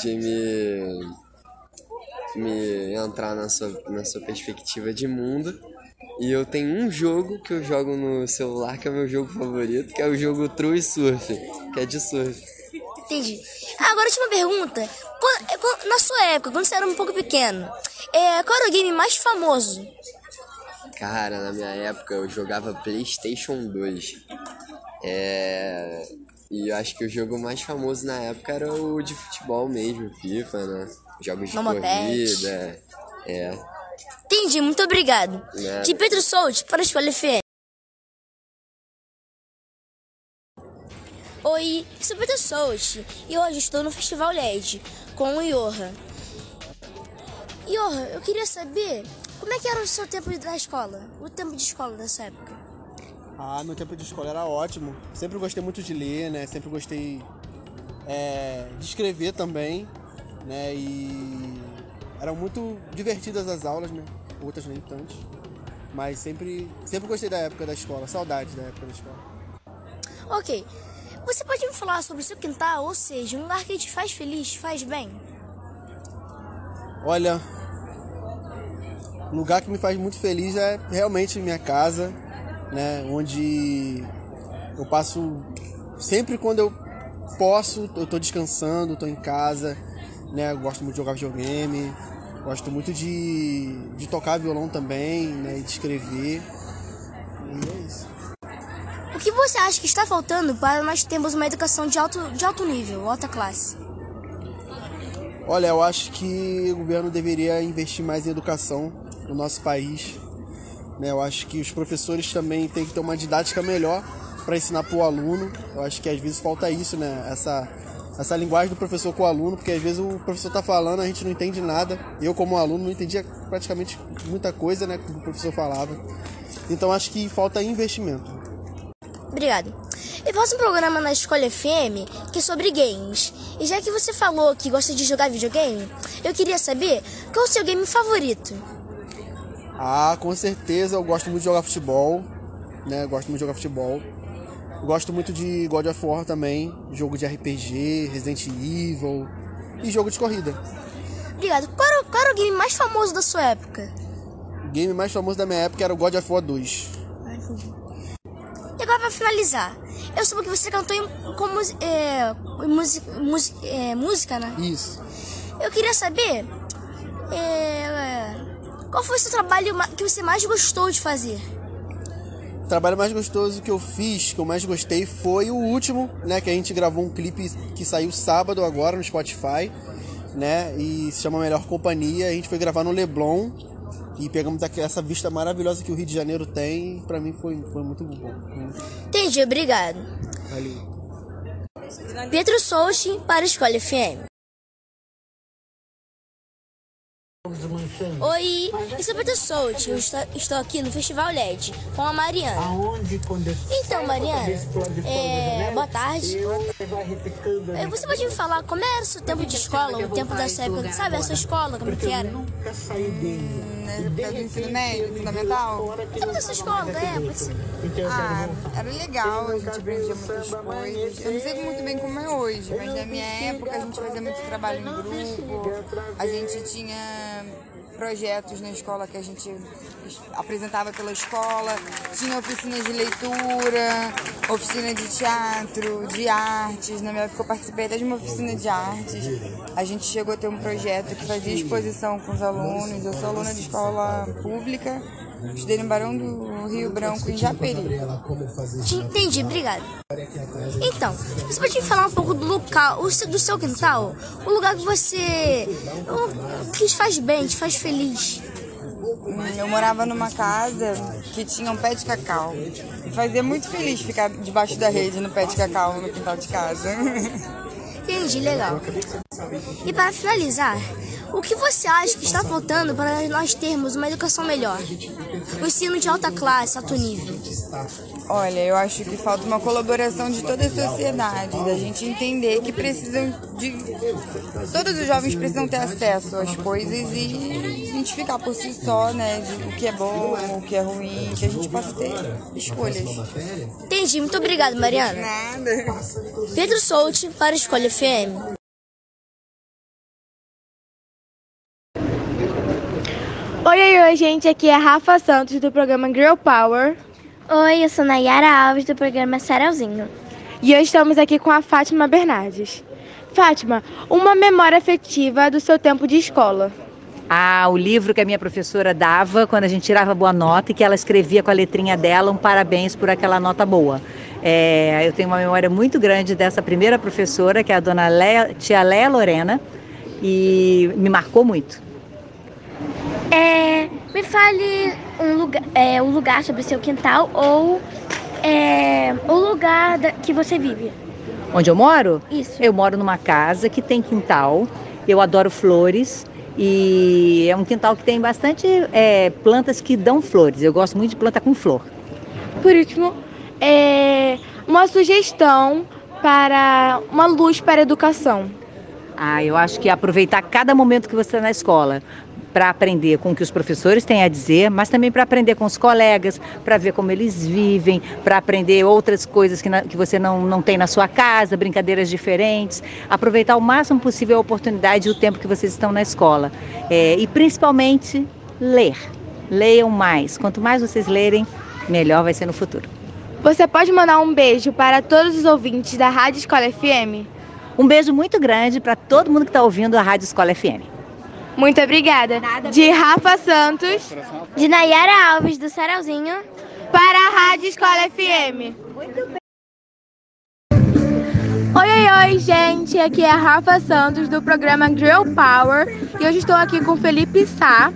de me, me entrar na sua, na sua perspectiva de mundo. E eu tenho um jogo que eu jogo no celular, que é o meu jogo favorito, que é o jogo True Surf, que é de surf. Entendi. Agora, última pergunta. Na sua época, quando você era um pouco pequeno, é, qual era o game mais famoso? Cara, na minha época eu jogava PlayStation 2. É... E eu acho que o jogo mais famoso na época era o de futebol mesmo, FIFA, né? Jogos de corrida. É. Entendi, muito obrigado. Nada. De Pedro Souto para a Escola FM. Oi, eu sou Pedro Souto e hoje estou no Festival LED com o Iorra. Iorra, eu queria saber como é que era o seu tempo da escola? O tempo de escola dessa época? Ah, meu tempo de escola era ótimo. Sempre gostei muito de ler, né? Sempre gostei é, de escrever também, né? E eram muito divertidas as aulas, né? Outras nem tanto. Mas sempre, sempre gostei da época da escola, saudades da época da escola. Ok. Você pode me falar sobre o seu quintal, ou seja, um lugar que te faz feliz, faz bem? Olha, um lugar que me faz muito feliz é realmente minha casa, né? Onde eu passo sempre quando eu posso, eu tô descansando, tô em casa, né? Eu gosto muito de jogar videogame, gosto muito de, de tocar violão também, né? E de escrever. E é isso. O que você acha que está faltando para nós termos uma educação de alto, de alto nível, alta classe? Olha, eu acho que o governo deveria investir mais em educação no nosso país. Né? Eu acho que os professores também têm que ter uma didática melhor para ensinar para o aluno. Eu acho que às vezes falta isso, né? Essa, essa linguagem do professor com o aluno, porque às vezes o professor está falando, a gente não entende nada. Eu, como aluno, não entendia praticamente muita coisa né, que o professor falava. Então acho que falta investimento. Obrigado. Eu faço um programa na Escola FM que é sobre games. E já que você falou que gosta de jogar videogame, eu queria saber qual o seu game favorito. Ah, com certeza eu gosto muito de jogar futebol, né? Gosto muito de jogar futebol. Gosto muito de God of War também, jogo de RPG, Resident Evil e jogo de corrida. Obrigado. Qual era, qual era o game mais famoso da sua época? game mais famoso da minha época era o God of War 2. E agora pra finalizar, eu soube que você cantou em, com é, música, é, música, né? Isso. Eu queria saber é, qual foi o seu trabalho que você mais gostou de fazer? O trabalho mais gostoso que eu fiz, que eu mais gostei, foi o último, né? Que a gente gravou um clipe que saiu sábado agora no Spotify, né? E se chama Melhor Companhia. A gente foi gravar no Leblon e pegamos essa vista maravilhosa que o Rio de Janeiro tem. E pra mim foi, foi muito bom. Entendi, obrigado. Valeu. Pedro Souchi para a Escola FM. Oi, eu sou Pedro Souti, eu estou, aqui no Festival LED com a Mariana. Então, Mariana, é, boa tarde. É, Você pode me falar como era o seu tempo de escola, o tempo da sua época, sabe, a sua escola, como que era? Na época do ensino médio, fundamental? O da sua escola, é, pode ser. Ah, era legal, a gente aprendia muitas coisas. Eu não sei muito bem como é hoje, mas na minha época a gente fazia muito trabalho em grupo, a gente tinha projetos na escola que a gente apresentava pela escola, tinha oficinas de leitura, oficina de teatro, de artes. Na minha época eu participei até de uma oficina de artes. A gente chegou a ter um projeto que fazia exposição com os alunos. Eu sou aluna de escola pública, estudei no Barão do Rio Branco, em Japeri. Te Entendi, obrigado. Então, você pode me falar um pouco do local, do seu quintal? O lugar que você. o que te faz bem, te faz feliz. Hum, Eu morava numa casa que tinha um pé de cacau. Me fazia muito feliz ficar debaixo da rede no pé de cacau no quintal de casa. Entendi, legal. E para finalizar, o que você acha que está faltando para nós termos uma educação melhor? Um ensino de alta classe, alto nível. Olha, eu acho que falta uma colaboração de toda a sociedade, da gente entender que precisam de. Todos os jovens precisam ter acesso às coisas e identificar por si só, né, de o que é bom, o que é ruim, que a gente possa ter escolhas. Entendi, muito obrigado, Mariana. Nada. Pedro Souti para a Escolha FM. Oi, oi, oi, gente. Aqui é a Rafa Santos do programa Girl Power. Oi, eu sou Nayara Alves do programa Sarauzinho. E hoje estamos aqui com a Fátima Bernardes. Fátima, uma memória afetiva do seu tempo de escola. Ah, o livro que a minha professora dava quando a gente tirava boa nota e que ela escrevia com a letrinha dela um parabéns por aquela nota boa. É, eu tenho uma memória muito grande dessa primeira professora, que é a dona Lea, tia Léa Lorena, e me marcou muito. É, me fale um lugar, é, um lugar sobre o seu quintal ou é, o lugar da- que você vive. Onde eu moro? Isso. Eu moro numa casa que tem quintal. Eu adoro flores e é um quintal que tem bastante é, plantas que dão flores. Eu gosto muito de planta com flor. Por último, é, uma sugestão para uma luz para a educação. Ah, eu acho que aproveitar cada momento que você está na escola para aprender com o que os professores têm a dizer, mas também para aprender com os colegas, para ver como eles vivem, para aprender outras coisas que, na- que você não, não tem na sua casa, brincadeiras diferentes. Aproveitar o máximo possível a oportunidade e o tempo que vocês estão na escola. É, e principalmente ler. Leiam mais. Quanto mais vocês lerem, melhor vai ser no futuro. Você pode mandar um beijo para todos os ouvintes da Rádio Escola FM? Um beijo muito grande para todo mundo que está ouvindo a Rádio Escola FM. Muito obrigada. De Rafa Santos. De Nayara Alves do Sarauzinho. Para a Rádio Escola FM. Oi, oi, oi, gente. Aqui é a Rafa Santos do programa Girl Power. E hoje estou aqui com Felipe Sá.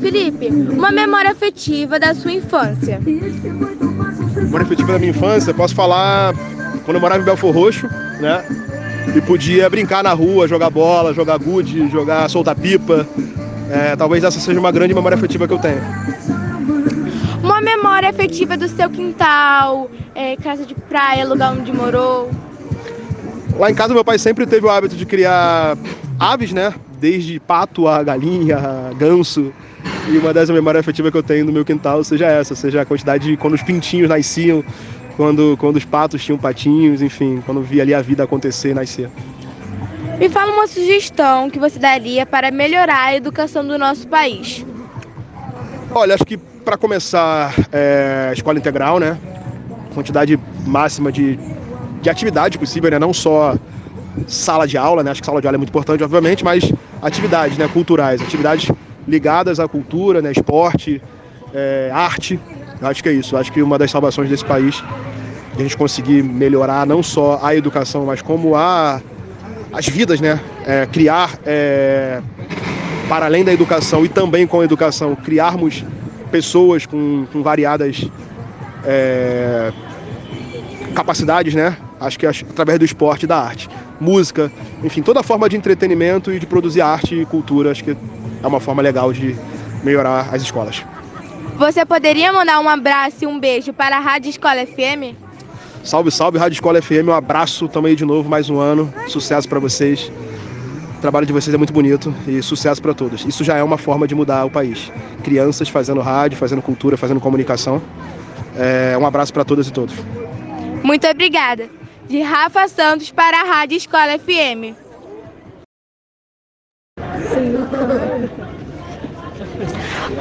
Felipe, uma memória afetiva da sua infância. memória afetiva da minha infância, posso falar quando eu morava em Belfor Roxo, né? E podia brincar na rua, jogar bola, jogar gude, jogar soltar pipa. É, talvez essa seja uma grande memória afetiva que eu tenho. Uma memória afetiva do seu quintal, é, casa de praia, lugar onde morou. Lá em casa meu pai sempre teve o hábito de criar aves, né? Desde pato a galinha, a ganso. E uma dessas memórias afetivas que eu tenho no meu quintal seja essa, seja a quantidade de quando os pintinhos nasciam, quando, quando os patos tinham patinhos, enfim, quando via ali a vida acontecer e nascer. Me fala uma sugestão que você daria para melhorar a educação do nosso país. Olha, acho que para começar, é, escola integral, né? Quantidade máxima de, de atividade possível, né? Não só sala de aula, né? Acho que sala de aula é muito importante, obviamente, mas atividades, né? Culturais, atividades ligadas à cultura, né? Esporte, é, arte. Acho que é isso. Acho que uma das salvações desse país é a gente conseguir melhorar não só a educação, mas como a as vidas, né? É, criar é, para além da educação e também com a educação, criarmos pessoas com, com variadas é, capacidades, né? Acho que através do esporte e da arte. Música, enfim, toda forma de entretenimento e de produzir arte e cultura, acho que é uma forma legal de melhorar as escolas. Você poderia mandar um abraço e um beijo para a Rádio Escola FM? Salve, salve, Rádio Escola FM, um abraço também de novo, mais um ano, sucesso para vocês. O trabalho de vocês é muito bonito e sucesso para todos. Isso já é uma forma de mudar o país. Crianças fazendo rádio, fazendo cultura, fazendo comunicação. É, um abraço para todas e todos. Muito obrigada. De Rafa Santos para a Rádio Escola FM.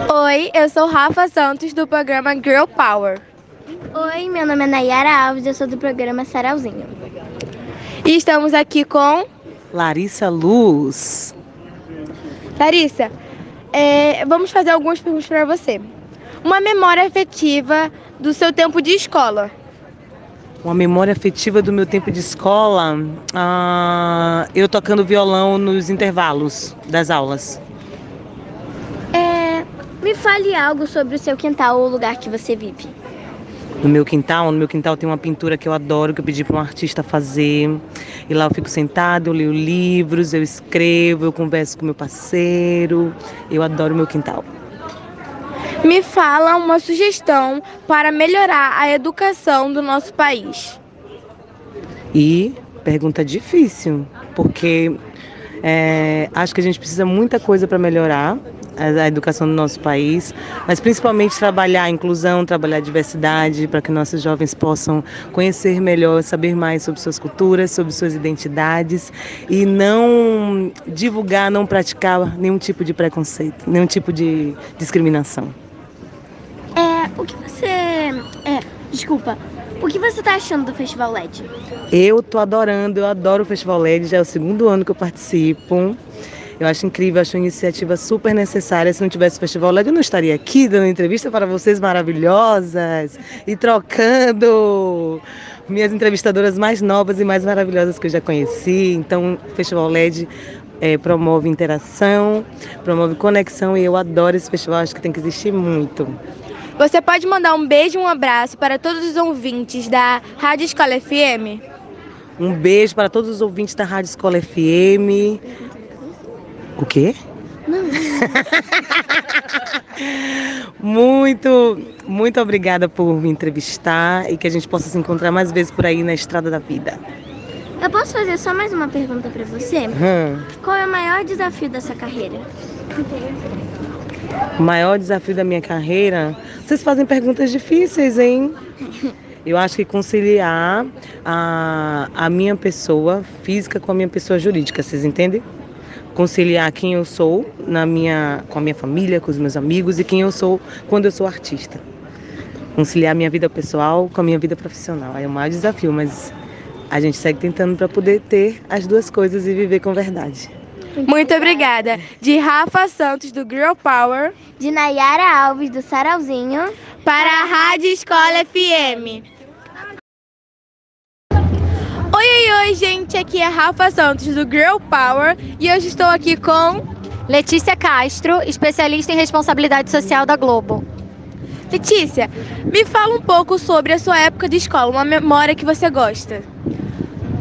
Oi, eu sou Rafa Santos do programa Girl Power. Oi, meu nome é Nayara Alves, eu sou do programa Sarauzinho. E estamos aqui com Larissa Luz. Larissa, é, vamos fazer algumas perguntas para você. Uma memória afetiva do seu tempo de escola. Uma memória afetiva do meu tempo de escola, ah, eu tocando violão nos intervalos das aulas. Me fale algo sobre o seu quintal ou o lugar que você vive no meu quintal. No meu quintal tem uma pintura que eu adoro, que eu pedi para um artista fazer. E lá eu fico sentada, eu leio livros, eu escrevo, eu converso com meu parceiro. Eu adoro o meu quintal. Me fala uma sugestão para melhorar a educação do nosso país. E pergunta difícil, porque é, acho que a gente precisa muita coisa para melhorar a, educação do nosso país, mas principalmente trabalhar a inclusão, trabalhar a diversidade, para que nossos jovens possam conhecer melhor, saber mais sobre suas culturas, sobre suas identidades e não divulgar, não praticar nenhum tipo de preconceito, nenhum tipo de discriminação. É, o que você. É, desculpa. O que você está achando do Festival LED? Eu tô adorando, eu adoro o Festival LED, já é o segundo ano que eu participo. Eu acho incrível, acho uma iniciativa super necessária. Se não tivesse o Festival LED, eu não estaria aqui dando entrevista para vocês maravilhosas e trocando minhas entrevistadoras mais novas e mais maravilhosas que eu já conheci. Então, o Festival LED é, promove interação, promove conexão e eu adoro esse festival, acho que tem que existir muito. Você pode mandar um beijo e um abraço para todos os ouvintes da Rádio Escola FM? Um beijo para todos os ouvintes da Rádio Escola FM. O quê? Não. muito, muito obrigada por me entrevistar e que a gente possa se encontrar mais vezes por aí na estrada da vida. Eu posso fazer só mais uma pergunta para você? Hum. Qual é o maior desafio dessa carreira? O maior desafio da minha carreira? Vocês fazem perguntas difíceis, hein? Eu acho que conciliar a, a minha pessoa física com a minha pessoa jurídica, vocês entendem? Conciliar quem eu sou na minha, com a minha família, com os meus amigos e quem eu sou quando eu sou artista. Conciliar minha vida pessoal com a minha vida profissional. É o maior desafio, mas a gente segue tentando para poder ter as duas coisas e viver com verdade. Muito obrigada. De Rafa Santos, do Girl Power. De Nayara Alves, do Sarauzinho. Para a Rádio Escola FM. Oi, oi, oi, gente, aqui é Rafa Santos do Girl Power e hoje estou aqui com Letícia Castro, especialista em responsabilidade social da Globo. Letícia, me fala um pouco sobre a sua época de escola, uma memória que você gosta.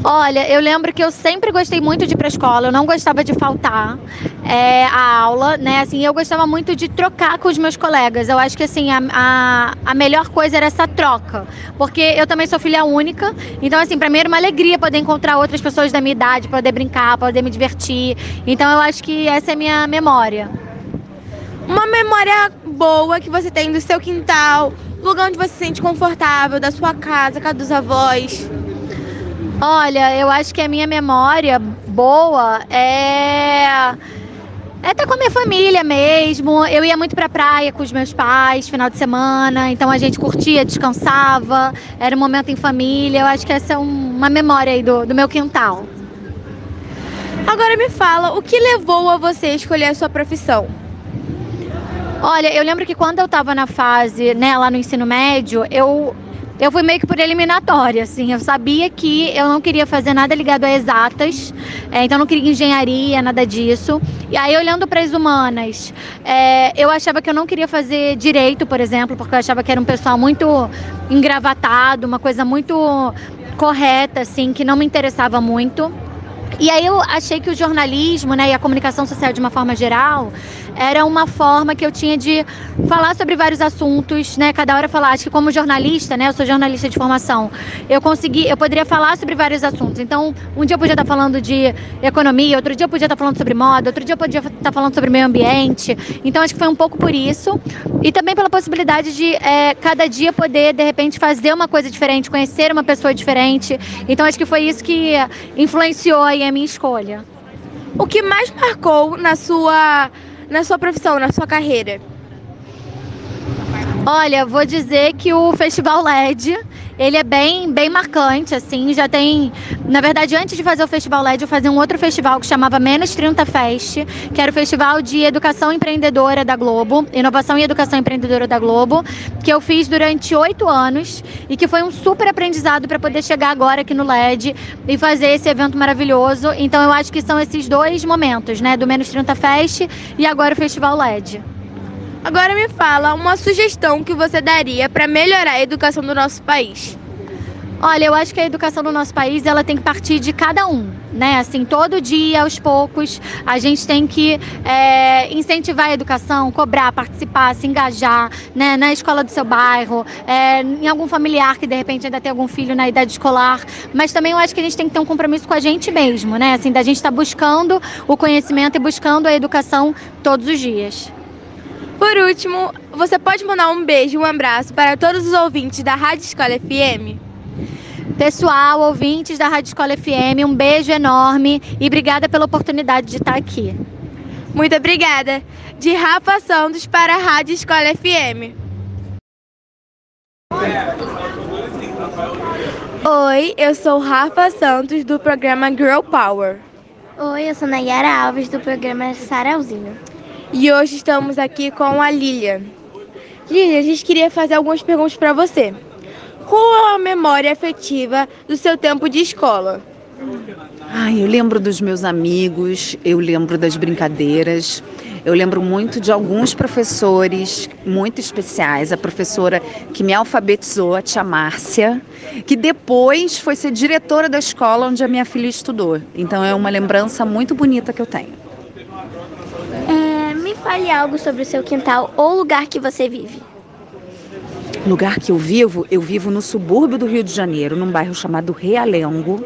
Olha, eu lembro que eu sempre gostei muito de ir pra escola, eu não gostava de faltar é, a aula, né? Assim, eu gostava muito de trocar com os meus colegas. Eu acho que assim, a, a, a melhor coisa era essa troca. Porque eu também sou filha única, então assim, pra mim era uma alegria poder encontrar outras pessoas da minha idade, poder brincar, poder me divertir. Então eu acho que essa é a minha memória. Uma memória boa que você tem do seu quintal, lugar onde você se sente confortável, da sua casa, casa dos avós. Olha, eu acho que a minha memória boa é. É estar com a minha família mesmo. Eu ia muito pra praia com os meus pais, final de semana. Então a gente curtia, descansava. Era um momento em família. Eu acho que essa é uma memória aí do, do meu quintal. Agora me fala, o que levou a você a escolher a sua profissão? Olha, eu lembro que quando eu estava na fase, né, lá no ensino médio, eu eu fui meio que por eliminatória, assim. Eu sabia que eu não queria fazer nada ligado a exatas, é, então não queria engenharia, nada disso. E aí, olhando para as humanas, é, eu achava que eu não queria fazer direito, por exemplo, porque eu achava que era um pessoal muito engravatado, uma coisa muito correta, assim, que não me interessava muito. E aí eu achei que o jornalismo, né, e a comunicação social de uma forma geral, era uma forma que eu tinha de falar sobre vários assuntos, né? Cada hora falar, acho que como jornalista, né? Eu sou jornalista de formação. Eu consegui, eu poderia falar sobre vários assuntos. Então, um dia eu podia estar falando de economia, outro dia eu podia estar falando sobre moda, outro dia eu podia estar falando sobre meio ambiente. Então, acho que foi um pouco por isso e também pela possibilidade de é, cada dia poder de repente fazer uma coisa diferente, conhecer uma pessoa diferente. Então, acho que foi isso que influenciou aí a minha escolha. O que mais marcou na sua na sua profissão, na sua carreira? Olha, vou dizer que o Festival LED, ele é bem, bem marcante, assim, já tem... Na verdade, antes de fazer o Festival LED, eu fazia um outro festival que chamava Menos 30 Fest, que era o Festival de Educação Empreendedora da Globo, Inovação e Educação Empreendedora da Globo, que eu fiz durante oito anos e que foi um super aprendizado para poder chegar agora aqui no LED e fazer esse evento maravilhoso. Então, eu acho que são esses dois momentos, né, do Menos 30 Fest e agora o Festival LED. Agora me fala uma sugestão que você daria para melhorar a educação do nosso país. Olha, eu acho que a educação do nosso país ela tem que partir de cada um, né? Assim, todo dia, aos poucos, a gente tem que é, incentivar a educação, cobrar, participar, se engajar, né? Na escola do seu bairro, é, em algum familiar que de repente ainda tem algum filho na idade escolar. Mas também eu acho que a gente tem que ter um compromisso com a gente mesmo, né? Assim, da gente estar tá buscando o conhecimento e buscando a educação todos os dias. Por último, você pode mandar um beijo, um abraço para todos os ouvintes da Rádio Escola FM? Pessoal, ouvintes da Rádio Escola FM, um beijo enorme e obrigada pela oportunidade de estar aqui. Muito obrigada. De Rafa Santos para a Rádio Escola FM. Oi, eu sou Rafa Santos do programa Girl Power. Oi, eu sou Nayara Alves do programa Sarauzinho. E hoje estamos aqui com a Lilia. Lilia, a gente queria fazer algumas perguntas para você. Qual a memória afetiva do seu tempo de escola? Ai, eu lembro dos meus amigos, eu lembro das brincadeiras, eu lembro muito de alguns professores muito especiais. A professora que me alfabetizou, a tia Márcia, que depois foi ser diretora da escola onde a minha filha estudou. Então é uma lembrança muito bonita que eu tenho. Fale algo sobre o seu quintal ou lugar que você vive. Lugar que eu vivo, eu vivo no subúrbio do Rio de Janeiro, num bairro chamado Realengo,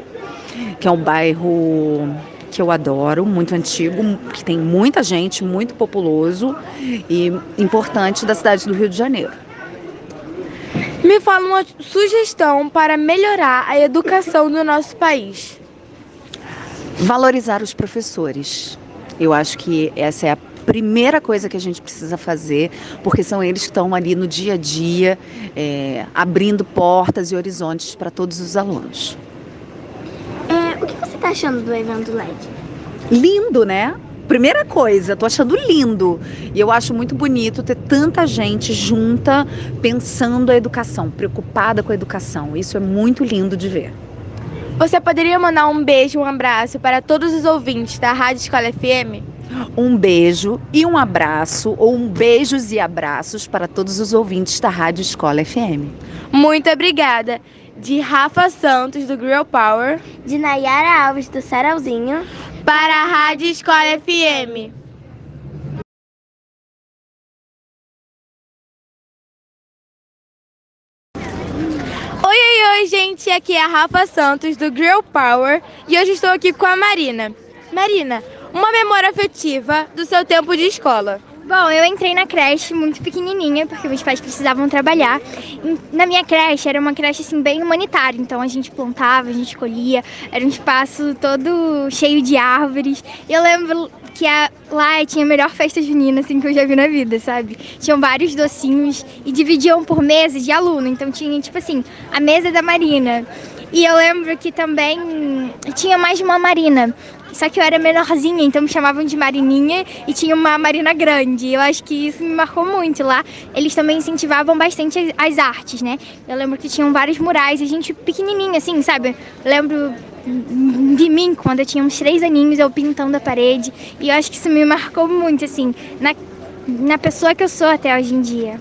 que é um bairro que eu adoro, muito antigo, que tem muita gente, muito populoso e importante da cidade do Rio de Janeiro. Me fala uma sugestão para melhorar a educação do nosso país. Valorizar os professores. Eu acho que essa é a primeira coisa que a gente precisa fazer, porque são eles que estão ali no dia a dia, é, abrindo portas e horizontes para todos os alunos. É, o que você está achando do evento LED? Lindo, né? Primeira coisa, tô achando lindo. E eu acho muito bonito ter tanta gente junta pensando a educação, preocupada com a educação. Isso é muito lindo de ver. Você poderia mandar um beijo, um abraço para todos os ouvintes da Rádio Escola FM? Um beijo e um abraço, ou um beijos e abraços para todos os ouvintes da Rádio Escola FM. Muito obrigada. De Rafa Santos, do Grill Power. De Nayara Alves, do Sarauzinho. Para a Rádio Escola FM. Oi, oi, oi, gente! Aqui é a Rafa Santos, do Grill Power. E hoje estou aqui com a Marina. Marina, uma memória afetiva do seu tempo de escola. Bom, eu entrei na creche muito pequenininha, porque meus pais precisavam trabalhar. Na minha creche, era uma creche assim bem humanitária, então a gente plantava, a gente colhia, era um espaço todo cheio de árvores. Eu lembro que a, lá tinha a melhor festa junina assim, que eu já vi na vida, sabe? Tinham vários docinhos e dividiam por mesas de aluno. Então tinha, tipo assim, a mesa da Marina. E eu lembro que também tinha mais de uma Marina. Só que eu era menorzinha, então me chamavam de Marininha e tinha uma Marina grande. Eu acho que isso me marcou muito lá. Eles também incentivavam bastante as, artes, né? Eu lembro que tinham vários murais, a gente pequenininha assim, sabe? Eu lembro de mim, quando eu tinha uns três aninhos, eu pintando a parede. E eu acho que isso me marcou muito, assim, na, na pessoa que eu sou até hoje em dia.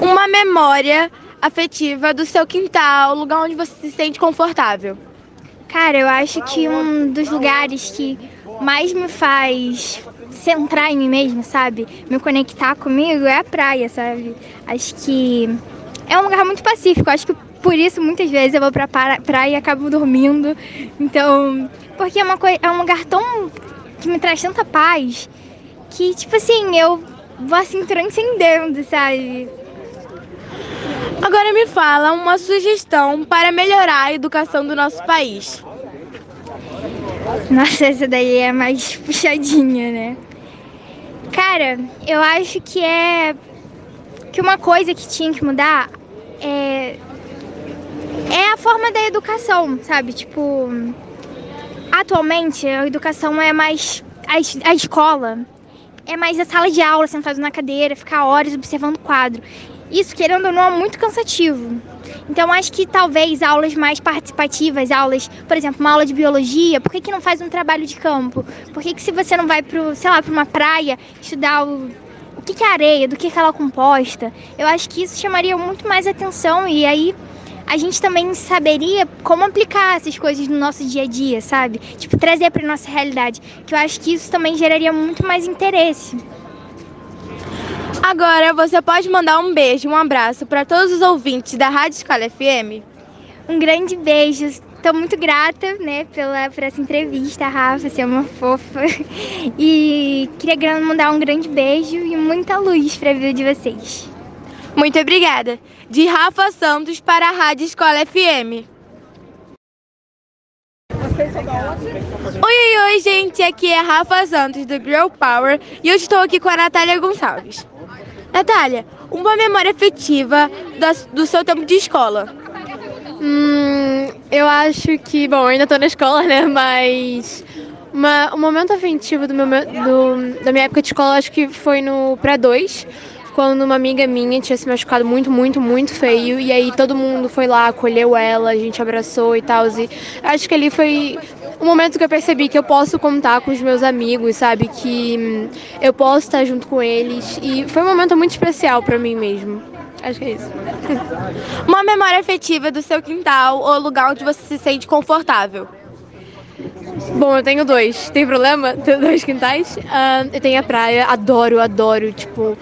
Uma memória afetiva do seu quintal, lugar onde você se sente confortável. Cara, eu acho que um dos lugares que mais me faz centrar em mim mesmo, sabe? Me conectar comigo é a praia, sabe? Acho que é um lugar muito pacífico. Acho que por isso muitas vezes eu vou pra praia e acabo dormindo. Então, porque é uma coisa, é um lugar tão que me traz tanta paz que tipo assim, eu vou assim transcendendo, sabe? Agora me fala uma sugestão para melhorar a educação do nosso país. Nossa, essa daí é mais puxadinha, né? Cara, eu acho que é que uma coisa que tinha que mudar é é a forma da educação, sabe? Tipo, atualmente a educação é mais a, a escola é mais a sala de aula, sentado na cadeira, ficar horas observando o quadro. Isso, querendo ou não, é muito cansativo. Então, acho que talvez aulas mais participativas, aulas, por exemplo, uma aula de biologia, por que, que não faz um trabalho de campo? Por que, que se você não vai para, sei lá, para uma praia estudar o, o que, que é areia, do que, que ela é composta? Eu acho que isso chamaria muito mais atenção e aí a gente também saberia como aplicar essas coisas no nosso dia a dia, sabe? Tipo, trazer para nossa realidade. Que eu acho que isso também geraria muito mais interesse. Agora você pode mandar um beijo, um abraço para todos os ouvintes da Rádio Escola FM. Um grande beijo. Estou muito grata, né, pela por essa entrevista, Rafa, você é uma fofa. E queria mandar um grande beijo e muita luz para a vida de vocês. Muito obrigada. De Rafa Santos para a Rádio Escola FM. Oi, oi, oi, gente. Aqui é a Rafa Santos do Girl Power e eu estou aqui com a Natália Gonçalves. Natália, uma memória afetiva do seu tempo de escola. Hum, eu acho que, bom, ainda tô na escola, né? Mas uma, um momento afetivo do meu, do, da minha época de escola, acho que foi no pré-2, quando uma amiga minha tinha se machucado muito, muito, muito feio. E aí todo mundo foi lá, acolheu ela, a gente abraçou e tal. E acho que ali foi um momento que eu percebi que eu posso contar com os meus amigos, sabe? Que hum, eu posso estar junto com eles. E foi um momento muito especial para mim mesmo. Acho que é isso. Uma memória afetiva do seu quintal ou lugar onde você se sente confortável. Bom, eu tenho dois. Tem problema? Tenho dois quintais. Uh, eu tenho a praia, adoro, adoro. Tipo,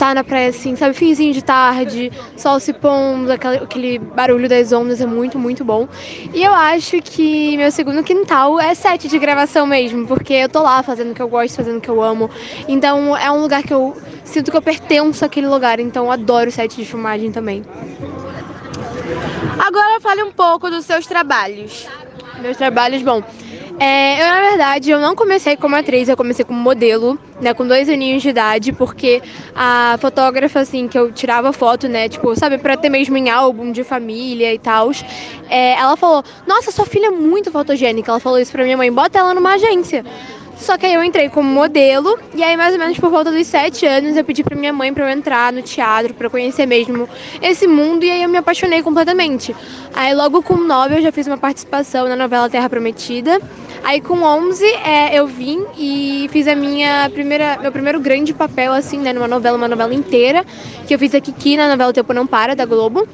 tá na praia assim, sabe, finzinho de tarde, sol se pondo, aquele, aquele barulho das ondas é muito, muito bom. E eu acho que meu segundo quintal é set de gravação mesmo, porque eu tô lá fazendo o que eu gosto, fazendo o que eu amo. Então é um lugar que eu sinto que eu pertenço àquele lugar, então eu adoro set de filmagem também. Agora fale um pouco dos seus trabalhos. Meus trabalhos, bom, é, eu, na verdade, eu não comecei como atriz, eu comecei como modelo, né, com dois aninhos de idade, porque a fotógrafa, assim, que eu tirava foto, né, tipo, sabe, pra ter mesmo em álbum de família e tal, é, ela falou, nossa, sua filha é muito fotogênica, ela falou isso pra minha mãe, bota ela numa agência. Só que aí eu entrei como modelo, e aí mais ou menos por volta dos sete anos eu pedi pra minha mãe pra eu entrar no teatro, pra conhecer mesmo esse mundo, e aí eu me apaixonei completamente. Aí logo com nove eu já fiz uma participação na novela Terra Prometida. Aí com 11 é, eu vim e fiz a minha primeira, meu primeiro grande papel assim, né, numa novela, uma novela inteira, que eu fiz a Kiki na novela O Tempo Não Para da Globo.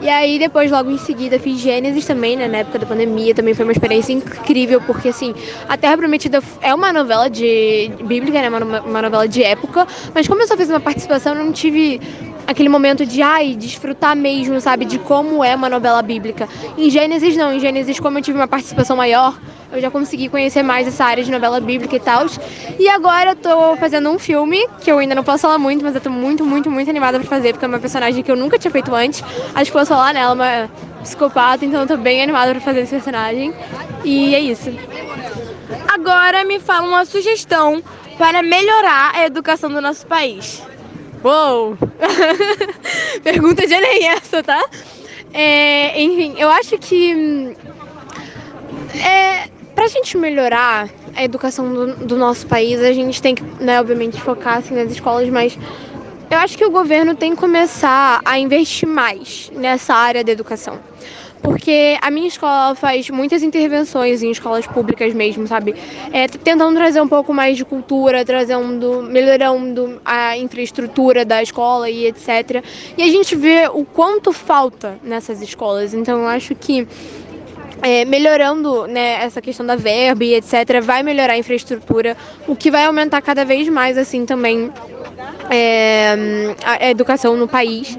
E aí depois, logo em seguida, fiz Gênesis também, né, na época da pandemia, também foi uma experiência incrível, porque assim, A Terra Prometida é uma novela de bíblica, né, uma, uma novela de época, mas como eu só fiz uma participação, eu não tive aquele momento de, ai, desfrutar mesmo, sabe, de como é uma novela bíblica. Em Gênesis não, em Gênesis como eu tive uma participação maior, eu já consegui conhecer mais essa área de novela bíblica e tal. E agora eu tô fazendo um filme, que eu ainda não posso falar muito, mas eu tô muito, muito, muito animada pra fazer, porque é uma personagem que eu nunca tinha feito antes. Acho que posso falar nela, uma psicopata, então eu tô bem animada pra fazer esse personagem. E é isso. Agora me fala uma sugestão para melhorar a educação do nosso país. Uou! Pergunta de Enem essa, tá? É, enfim, eu acho que hum, é, pra gente melhorar a educação do, do nosso país, a gente tem que, né, obviamente, focar assim, nas escolas, mas eu acho que o governo tem que começar a investir mais nessa área da educação. Porque a minha escola faz muitas intervenções em escolas públicas mesmo, sabe? É, tentando trazer um pouco mais de cultura, trazendo, melhorando a infraestrutura da escola e etc. E a gente vê o quanto falta nessas escolas. Então eu acho que é, melhorando né, essa questão da verba e etc., vai melhorar a infraestrutura, o que vai aumentar cada vez mais assim também é, a educação no país.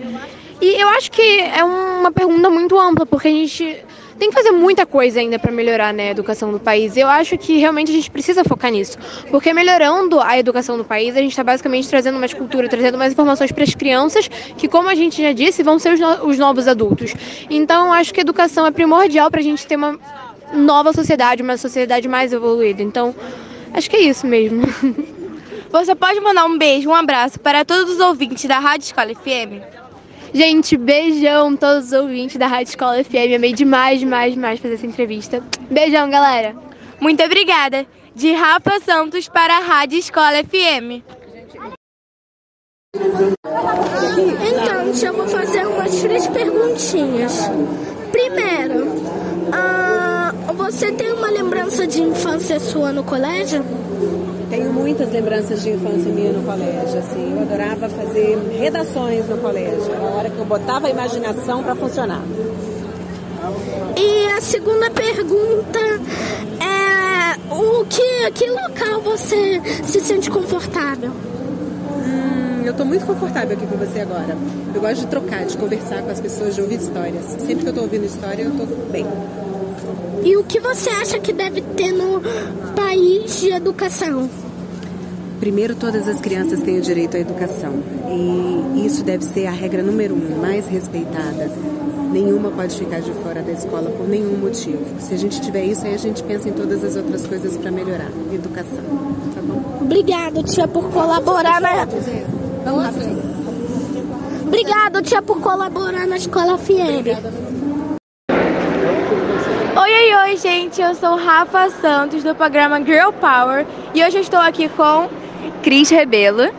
E eu acho que é uma pergunta muito ampla, porque a gente tem que fazer muita coisa ainda para melhorar né, a educação do país. Eu acho que realmente a gente precisa focar nisso, porque melhorando a educação do país, a gente está basicamente trazendo mais cultura, trazendo mais informações para as crianças, que, como a gente já disse, vão ser os, no os novos adultos. Então, acho que a educação é primordial para a gente ter uma nova sociedade, uma sociedade mais evoluída. Então, acho que é isso mesmo. Você pode mandar um beijo, um abraço para todos os ouvintes da Rádio Escola FM? Gente, beijão todos os ouvintes da Rádio Escola FM. Amei demais, demais, demais fazer essa entrevista. Beijão, galera. Muito obrigada. De Rafa Santos para a Rádio Escola FM. Então, deixa eu vou fazer umas três perguntinhas. Primeiro, uh, você tem uma lembrança de infância sua no colégio? Tenho muitas lembranças de infância minha no colégio, assim, eu adorava fazer redações no colégio, era a hora que eu botava a imaginação para funcionar. E a segunda pergunta é o que, que local você se sente confortável? Hum, eu estou muito confortável aqui com você agora. Eu gosto de trocar, de conversar com as pessoas, de ouvir histórias. Sempre que eu estou ouvindo história, eu estou bem. E o que você acha que deve ter no país de educação? Primeiro, todas as crianças têm o direito à educação. E isso deve ser a regra número um, mais respeitada. Nenhuma pode ficar de fora da escola por nenhum motivo. Se a gente tiver isso, aí a gente pensa em todas as outras coisas para melhorar. Educação, tá bom? Obrigado, tia, por colaborar na... Vamos rápido. Obrigado, tia, por colaborar na Escola FM. Oi, gente. Eu sou Rafa Santos do programa Girl Power e hoje eu estou aqui com Cris Rebelo,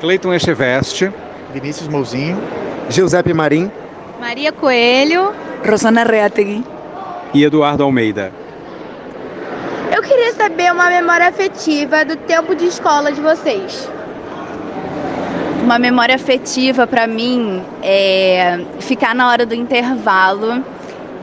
Cleiton Echeveste, Vinícius Mouzinho, Giuseppe Marim, Maria Coelho, Rosana Reategui e Eduardo Almeida. Eu queria saber uma memória afetiva do tempo de escola de vocês. Uma memória afetiva para mim é ficar na hora do intervalo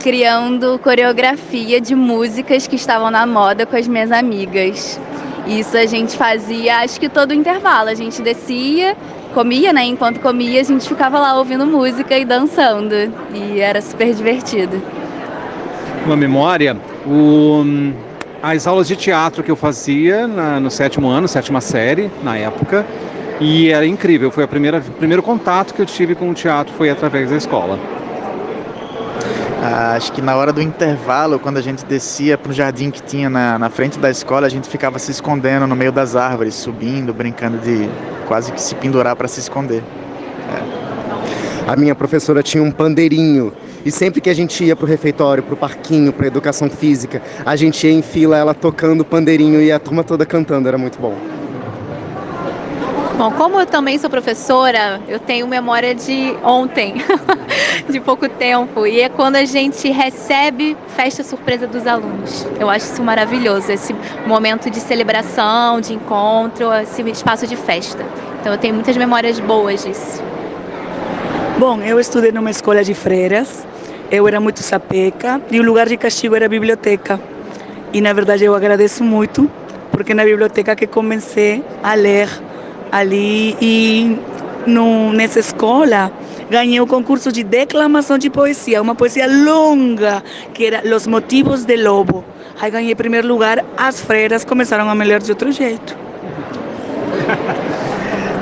criando coreografia de músicas que estavam na moda com as minhas amigas. Isso a gente fazia, acho que todo intervalo. A gente descia, comia, né? Enquanto comia, a gente ficava lá ouvindo música e dançando. E era super divertido. Uma memória, o, as aulas de teatro que eu fazia na, no sétimo ano, sétima série, na época. E era incrível, foi o primeiro contato que eu tive com o teatro foi através da escola. Acho que na hora do intervalo, quando a gente descia para o jardim que tinha na, na frente da escola, a gente ficava se escondendo no meio das árvores, subindo, brincando de quase que se pendurar para se esconder. É. A minha professora tinha um pandeirinho e sempre que a gente ia para o refeitório, para o parquinho, para educação física, a gente ia em fila ela tocando o pandeirinho e a turma toda cantando, era muito bom. Bom, como eu também sou professora, eu tenho memória de ontem, de pouco tempo, e é quando a gente recebe festa surpresa dos alunos. Eu acho isso maravilhoso, esse momento de celebração, de encontro, esse espaço de festa. Então eu tenho muitas memórias boas disso. Bom, eu estudei numa escola de freiras, eu era muito sapeca e o lugar de castigo era a biblioteca. E na verdade eu agradeço muito, porque na biblioteca que comecei a ler ali e no, nessa escola ganhei o concurso de declamação de poesia, uma poesia longa, que era Los Motivos de Lobo. Aí ganhei primeiro lugar, as freiras começaram a me ler de outro jeito.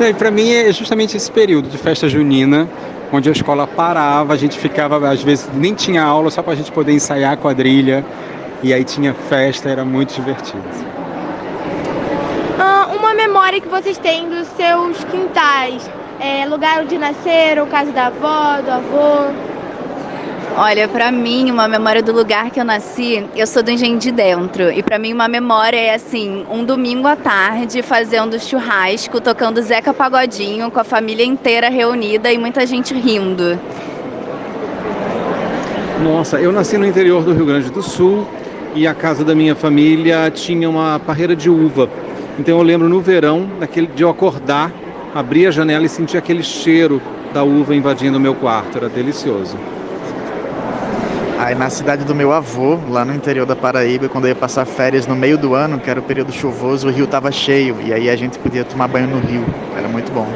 e para mim é justamente esse período de festa junina, onde a escola parava, a gente ficava, às vezes nem tinha aula, só para a gente poder ensaiar a quadrilha, e aí tinha festa, era muito divertido. Uma memória que vocês têm dos seus quintais. É, lugar onde nasceram, casa da avó, do avô. Olha, pra mim, uma memória do lugar que eu nasci, eu sou do Engenho de Dentro. E pra mim, uma memória é assim: um domingo à tarde, fazendo churrasco, tocando Zeca Pagodinho, com a família inteira reunida e muita gente rindo. Nossa, eu nasci no interior do Rio Grande do Sul e a casa da minha família tinha uma parreira de uva. Então eu lembro no verão, daquele, de eu acordar, abrir a janela e sentir aquele cheiro da uva invadindo o meu quarto. Era delicioso. Aí na cidade do meu avô, lá no interior da Paraíba, quando eu ia passar férias no meio do ano, que era o período chuvoso, o rio estava cheio e aí a gente podia tomar banho no rio. Era muito bom.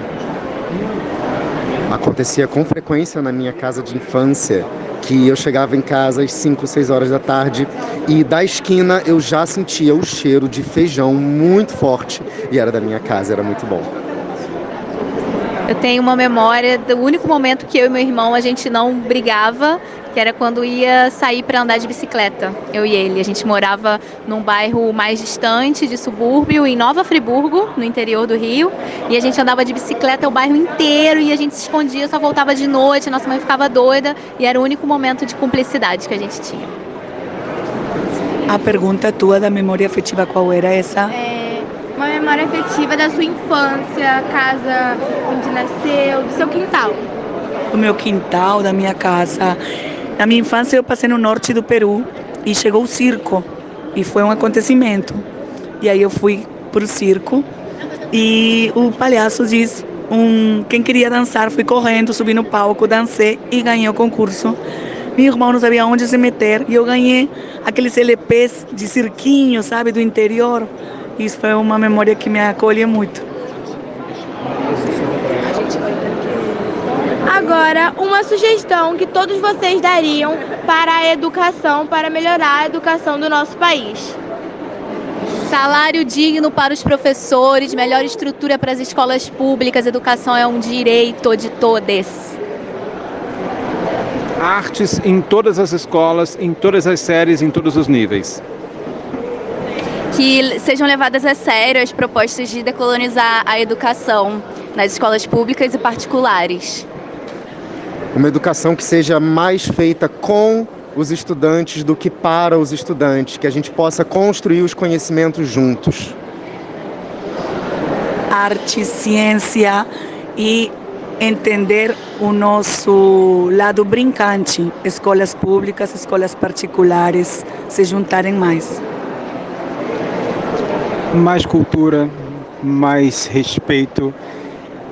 Acontecia com frequência na minha casa de infância, que eu chegava em casa às 5, 6 horas da tarde e da esquina eu já sentia o cheiro de feijão muito forte e era da minha casa, era muito bom. Eu tenho uma memória do único momento que eu e meu irmão a gente não brigava, que era quando ia sair para andar de bicicleta, eu e ele. A gente morava num bairro mais distante de subúrbio, em Nova Friburgo, no interior do Rio, e a gente andava de bicicleta o bairro inteiro e a gente se escondia, só voltava de noite, nossa mãe ficava doida e era o único momento de cumplicidade que a gente tinha. A pergunta tua da memória afetiva qual era essa? É, uma memória afetiva da sua infância, casa onde nasceu, do seu quintal. Do meu quintal, da minha casa. Na minha infância eu passei no norte do Peru e chegou o circo e foi um acontecimento. E aí eu fui para o circo e o palhaço diz um quem queria dançar fui correndo, subi no palco, dancei e ganhei o concurso. Meu irmão não sabia onde se meter e eu ganhei aqueles LPs de cirquinho, sabe, do interior. Isso foi uma memória que me acolhe muito. Agora, uma sugestão que todos vocês dariam para a educação, para melhorar a educação do nosso país. Salário digno para os professores, melhor estrutura para as escolas públicas, educação é um direito de todos. Artes em todas as escolas, em todas as séries, em todos os níveis. Que sejam levadas a sério as propostas de decolonizar a educação nas escolas públicas e particulares. Uma educação que seja mais feita com os estudantes do que para os estudantes, que a gente possa construir os conhecimentos juntos. Arte, ciência e entender o nosso lado brincante, escolas públicas, escolas particulares se juntarem mais. Mais cultura, mais respeito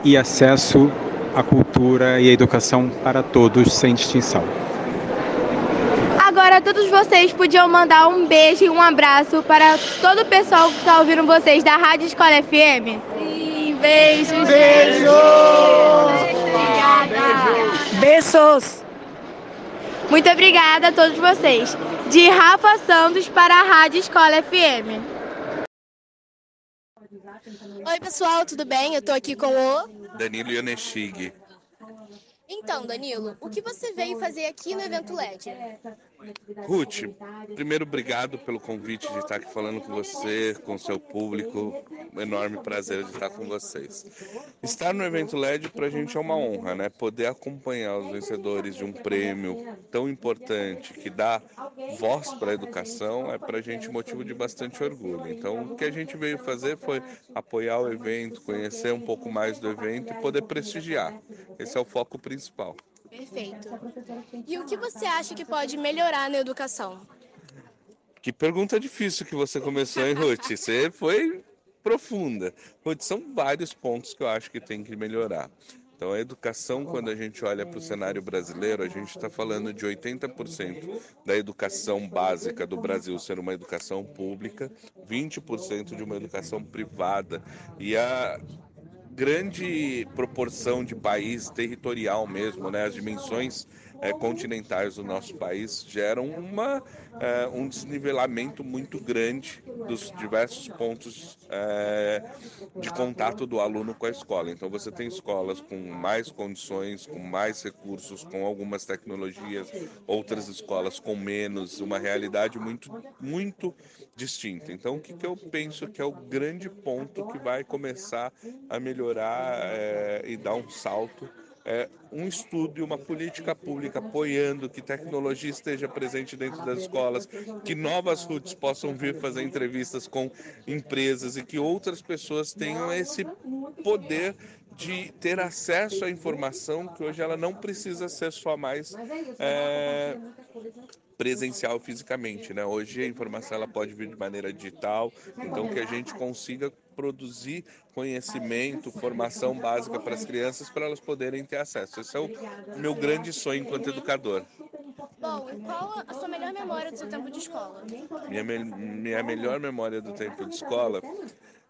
e acesso à cultura e à educação para todos sem distinção. Agora todos vocês podiam mandar um beijo e um abraço para todo o pessoal que está ouvindo vocês da Rádio Escola FM. Sim, beijos. Beijo. Obrigada. Beijos. Muito obrigada a todos vocês. De Rafa Santos para a Rádio Escola FM. Oi, pessoal, tudo bem? Eu tô aqui com o. Danilo Ionechig. Então, Danilo, o que você veio fazer aqui no evento LED? Ruth, primeiro obrigado pelo convite de estar aqui falando com você, com seu público. Um enorme prazer de estar com vocês. Estar no evento LED para a gente é uma honra, né? Poder acompanhar os vencedores de um prêmio tão importante que dá voz para a educação é para a gente motivo de bastante orgulho. Então, o que a gente veio fazer foi apoiar o evento, conhecer um pouco mais do evento e poder prestigiar. Esse é o foco principal. Perfeito. E o que você acha que pode melhorar na educação? Que pergunta difícil que você começou, hein, Ruth? Você foi profunda. Ruth, são vários pontos que eu acho que tem que melhorar. Então, a educação, quando a gente olha para o cenário brasileiro, a gente está falando de 80% da educação básica do Brasil ser uma educação pública, 20% de uma educação privada. E a grande proporção de país territorial mesmo, né? As dimensões eh, continentais do nosso país geram uma, eh, um desnivelamento muito grande dos diversos pontos eh, de contato do aluno com a escola. Então você tem escolas com mais condições, com mais recursos, com algumas tecnologias, outras escolas com menos, uma realidade muito, muito distinta. Então o que, que eu penso que é o grande ponto que vai começar a melhorar e dar um salto é, um estudo e uma política pública apoiando que tecnologia esteja presente dentro das escolas, que novas RUTs possam vir fazer entrevistas com empresas e que outras pessoas tenham esse poder de ter acesso à informação que hoje ela não precisa ser só mais é, presencial fisicamente, né? Hoje a informação ela pode vir de maneira digital, então que a gente consiga produzir conhecimento, formação básica para as crianças para elas poderem ter acesso. Esse é o meu grande sonho enquanto educador. Bom, e qual a sua melhor memória do seu tempo de escola? Minha, me minha melhor memória do tempo de escola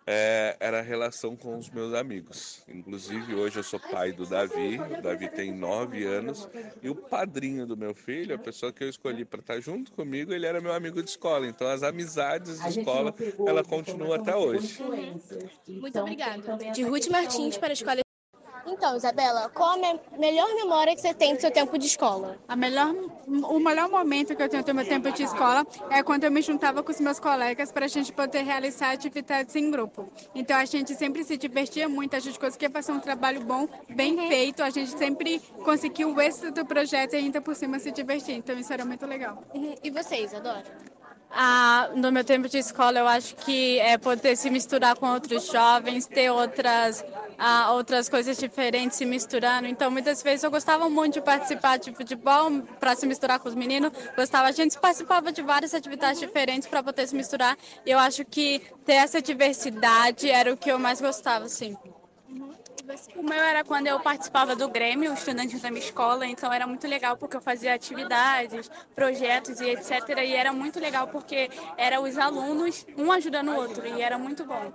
é, era a relação com os meus amigos. Inclusive, hoje eu sou pai do Davi, o Davi tem nove anos, e o padrinho do meu filho, a pessoa que eu escolhi para estar junto comigo, ele era meu amigo de escola. Então, as amizades de escola, ela continua até hoje. Muito obrigada. De Ruth Martins para a Escola então, Isabela, qual a me melhor memória que você tem do seu tempo de escola? A melhor, o melhor momento que eu tenho do meu tempo de escola é quando eu me juntava com os meus colegas para a gente poder realizar atividades em grupo. Então a gente sempre se divertia muito, a gente conseguia fazer um trabalho bom, bem uhum. feito, a gente sempre conseguiu o êxito do projeto e ainda por cima se divertir. Então isso era muito legal. Uhum. E vocês, adoro? Ah, no meu tempo de escola, eu acho que é poder se misturar com outros jovens, ter outras, ah, outras coisas diferentes se misturando. Então, muitas vezes eu gostava muito de participar de futebol para se misturar com os meninos. Gostava, a gente participava de várias atividades diferentes para poder se misturar. E eu acho que ter essa diversidade era o que eu mais gostava, sim. O meu era quando eu participava do Grêmio, estudante da minha escola, então era muito legal porque eu fazia atividades, projetos e etc. E era muito legal porque eram os alunos, um ajudando o outro, e era muito bom.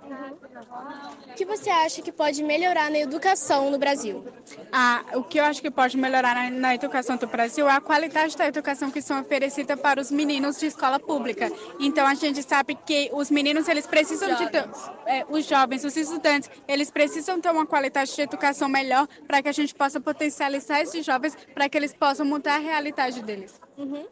O que você acha que pode melhorar na educação no Brasil? Ah, o que eu acho que pode melhorar na, na educação do Brasil é a qualidade da educação que são oferecida para os meninos de escola pública. Então a gente sabe que os meninos eles precisam jovens. de é, os jovens, os estudantes, eles precisam ter uma qualidade de educação melhor para que a gente possa potencializar esses jovens para que eles possam mudar a realidade deles. Uhum.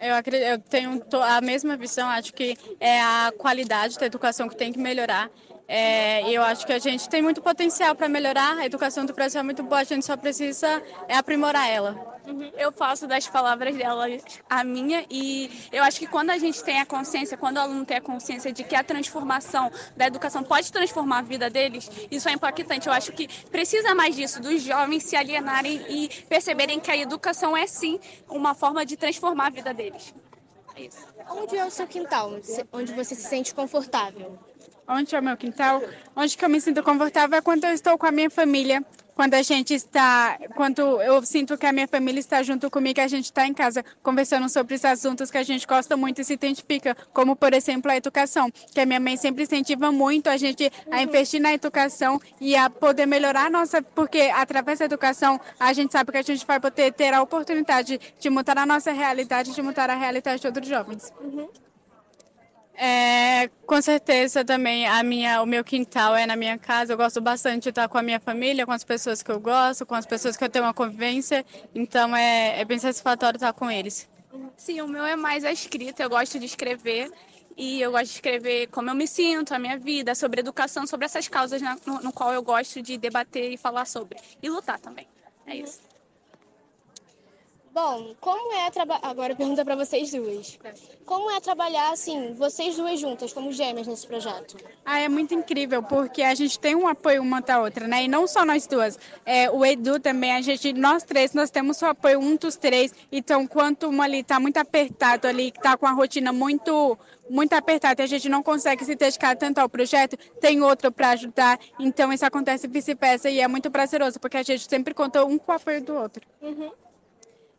Eu, acredito, eu tenho a mesma visão, acho que é a qualidade da educação que tem que melhorar. É, eu acho que a gente tem muito potencial para melhorar, a educação do Brasil é muito boa, a gente só precisa é, aprimorar ela. Uhum. Eu faço das palavras dela a minha e eu acho que quando a gente tem a consciência, quando o aluno tem a consciência de que a transformação da educação pode transformar a vida deles, isso é impactante. Eu acho que precisa mais disso, dos jovens se alienarem e perceberem que a educação é sim uma forma de transformar a vida deles. É isso. Onde é o seu quintal, onde você se sente confortável? Onde é o meu quintal? Onde que eu me sinto confortável é quando eu estou com a minha família, quando a gente está, quando eu sinto que a minha família está junto comigo, a gente está em casa conversando sobre os assuntos que a gente gosta muito e se identifica, como por exemplo a educação, que a minha mãe sempre incentiva muito a gente a investir na educação e a poder melhorar a nossa, porque através da educação a gente sabe que a gente vai poder ter a oportunidade de mudar a nossa realidade, de mudar a realidade de outros jovens. Uhum. É, com certeza também a minha, o meu quintal é na minha casa. Eu gosto bastante de estar com a minha família, com as pessoas que eu gosto, com as pessoas que eu tenho uma convivência. Então é, é bem satisfatório estar com eles. Sim, o meu é mais a escrita. Eu gosto de escrever e eu gosto de escrever como eu me sinto, a minha vida, sobre educação, sobre essas causas no, no qual eu gosto de debater e falar sobre e lutar também. É isso. Bom, como é trabalhar. Agora pergunta para vocês duas. Como é trabalhar assim, vocês duas juntas, como gêmeas nesse projeto? Ah, é muito incrível, porque a gente tem um apoio uma da outra, né? E não só nós duas. É, o Edu também, a gente, nós três, nós temos o apoio um dos três. Então, quanto uma ali tá muito apertado ali, que tá com a rotina muito muito apertada e a gente não consegue se dedicar tanto ao projeto, tem outro para ajudar. Então, isso acontece vice-versa e é muito prazeroso, porque a gente sempre conta um com o apoio do outro. Uhum.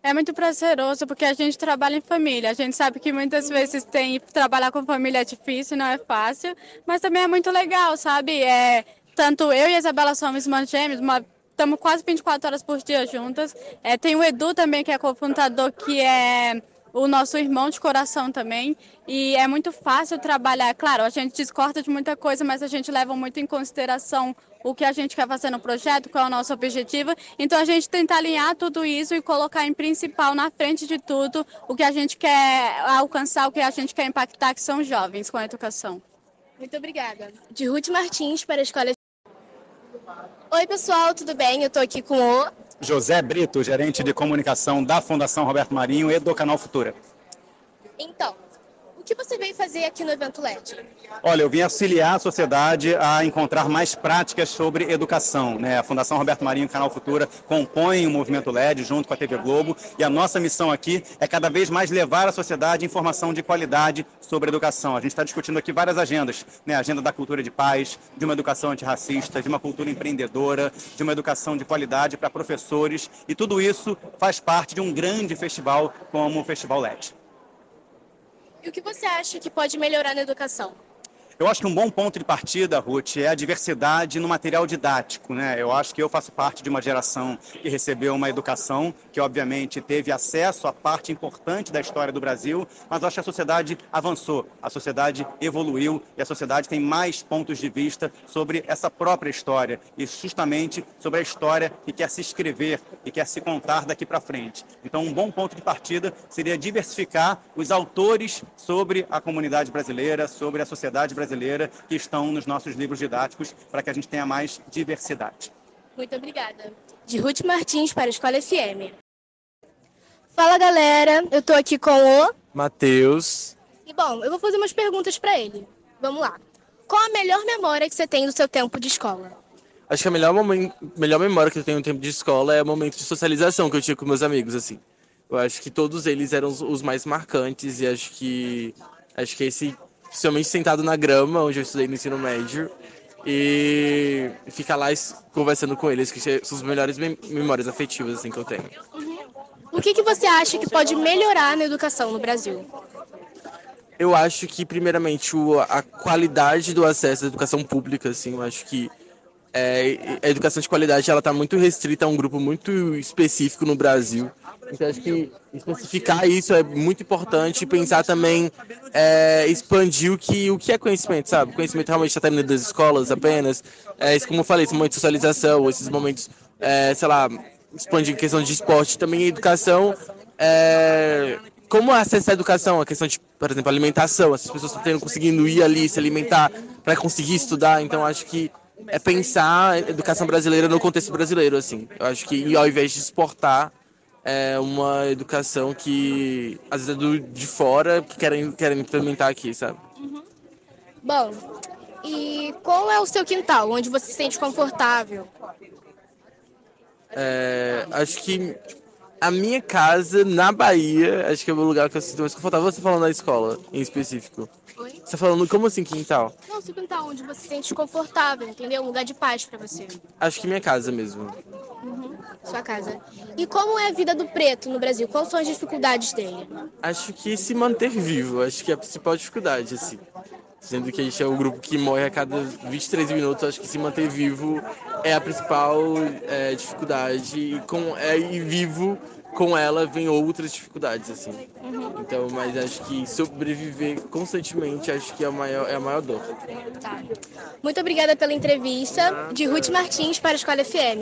É muito prazeroso porque a gente trabalha em família. A gente sabe que muitas vezes tem trabalhar com família é difícil, não é fácil, mas também é muito legal, sabe? É tanto eu e a Isabela somos irmãs gêmeas, uma estamos quase 24 horas por dia juntas. É, tem o Edu também, que é cofundador, que é o nosso irmão de coração também. E é muito fácil trabalhar. Claro, a gente discorda de muita coisa, mas a gente leva muito em consideração o que a gente quer fazer no projeto, qual é o nosso objetivo. Então a gente tenta alinhar tudo isso e colocar em principal, na frente de tudo, o que a gente quer alcançar, o que a gente quer impactar, que são jovens com a educação. Muito obrigada. De Ruth Martins para a Escola. Oi, pessoal, tudo bem? Eu estou aqui com o. José Brito, gerente de comunicação da Fundação Roberto Marinho e do Canal Futura. Então, que você veio fazer aqui no evento LED? Olha, eu vim auxiliar a sociedade a encontrar mais práticas sobre educação. Né? A Fundação Roberto Marinho Canal Futura compõem o movimento LED junto com a TV Globo e a nossa missão aqui é cada vez mais levar à sociedade informação de qualidade sobre educação. A gente está discutindo aqui várias agendas, né? A agenda da cultura de paz, de uma educação antirracista, de uma cultura empreendedora, de uma educação de qualidade para professores e tudo isso faz parte de um grande festival como o Festival LED. E o que você acha que pode melhorar na educação? Eu acho que um bom ponto de partida, Ruth, é a diversidade no material didático. Né? Eu acho que eu faço parte de uma geração que recebeu uma educação que, obviamente, teve acesso a parte importante da história do Brasil, mas eu acho que a sociedade avançou, a sociedade evoluiu e a sociedade tem mais pontos de vista sobre essa própria história e, justamente, sobre a história que quer se escrever e quer se contar daqui para frente. Então, um bom ponto de partida seria diversificar os autores sobre a comunidade brasileira, sobre a sociedade brasileira brasileira que estão nos nossos livros didáticos para que a gente tenha mais diversidade. Muito obrigada. De Ruth Martins para a Escola FM. Fala galera, eu tô aqui com o Matheus. E bom, eu vou fazer umas perguntas para ele. Vamos lá. Qual a melhor memória que você tem do seu tempo de escola? Acho que a melhor, melhor memória que eu tenho no tempo de escola é o momento de socialização que eu tinha com meus amigos, assim. Eu acho que todos eles eram os, os mais marcantes e acho que acho que esse principalmente sentado na grama, onde eu estudei no ensino médio, e ficar lá conversando com eles, que são as melhores memórias afetivas assim, que eu tenho. Uhum. O que, que você acha que pode melhorar na educação no Brasil? Eu acho que, primeiramente, o, a qualidade do acesso à educação pública, assim, eu acho que é, a educação de qualidade ela está muito restrita a um grupo muito específico no Brasil. Então acho que especificar isso é muito importante pensar também é, expandir o que, o que é conhecimento, sabe? O conhecimento realmente está terminando das escolas apenas. É, isso, como eu falei, esse momento de socialização, esses momentos, é, sei lá, expandir questão de esporte, também educação. É, como acessar a educação, a questão de, por exemplo, alimentação, essas pessoas estão conseguindo ir ali se alimentar para conseguir estudar, então acho que é pensar a educação brasileira no contexto brasileiro, assim. Eu acho que ao invés de exportar é uma educação que às vezes é do, de fora que querem, querem implementar aqui, sabe? Uhum. Bom, e qual é o seu quintal, onde você se sente confortável? É, acho que a minha casa na Bahia, acho que é o lugar que eu sinto mais confortável. Você falando da escola, em específico. Você tá falando como assim quintal? Não, seu quintal, onde você se sente confortável, entendeu? Um lugar de paz para você. Acho que minha casa mesmo. Uhum, sua casa. E como é a vida do preto no Brasil? Quais são as dificuldades dele? Acho que se manter vivo, acho que é a principal dificuldade, assim. Sendo que a gente é o grupo que morre a cada 23 minutos, acho que se manter vivo é a principal é, dificuldade. E, com, é, e vivo, com ela, vem outras dificuldades, assim. Uhum. Então, mas acho que sobreviver constantemente, acho que é a maior, é a maior dor. Tá. Muito obrigada pela entrevista. De Ruth Martins para a Escola FM.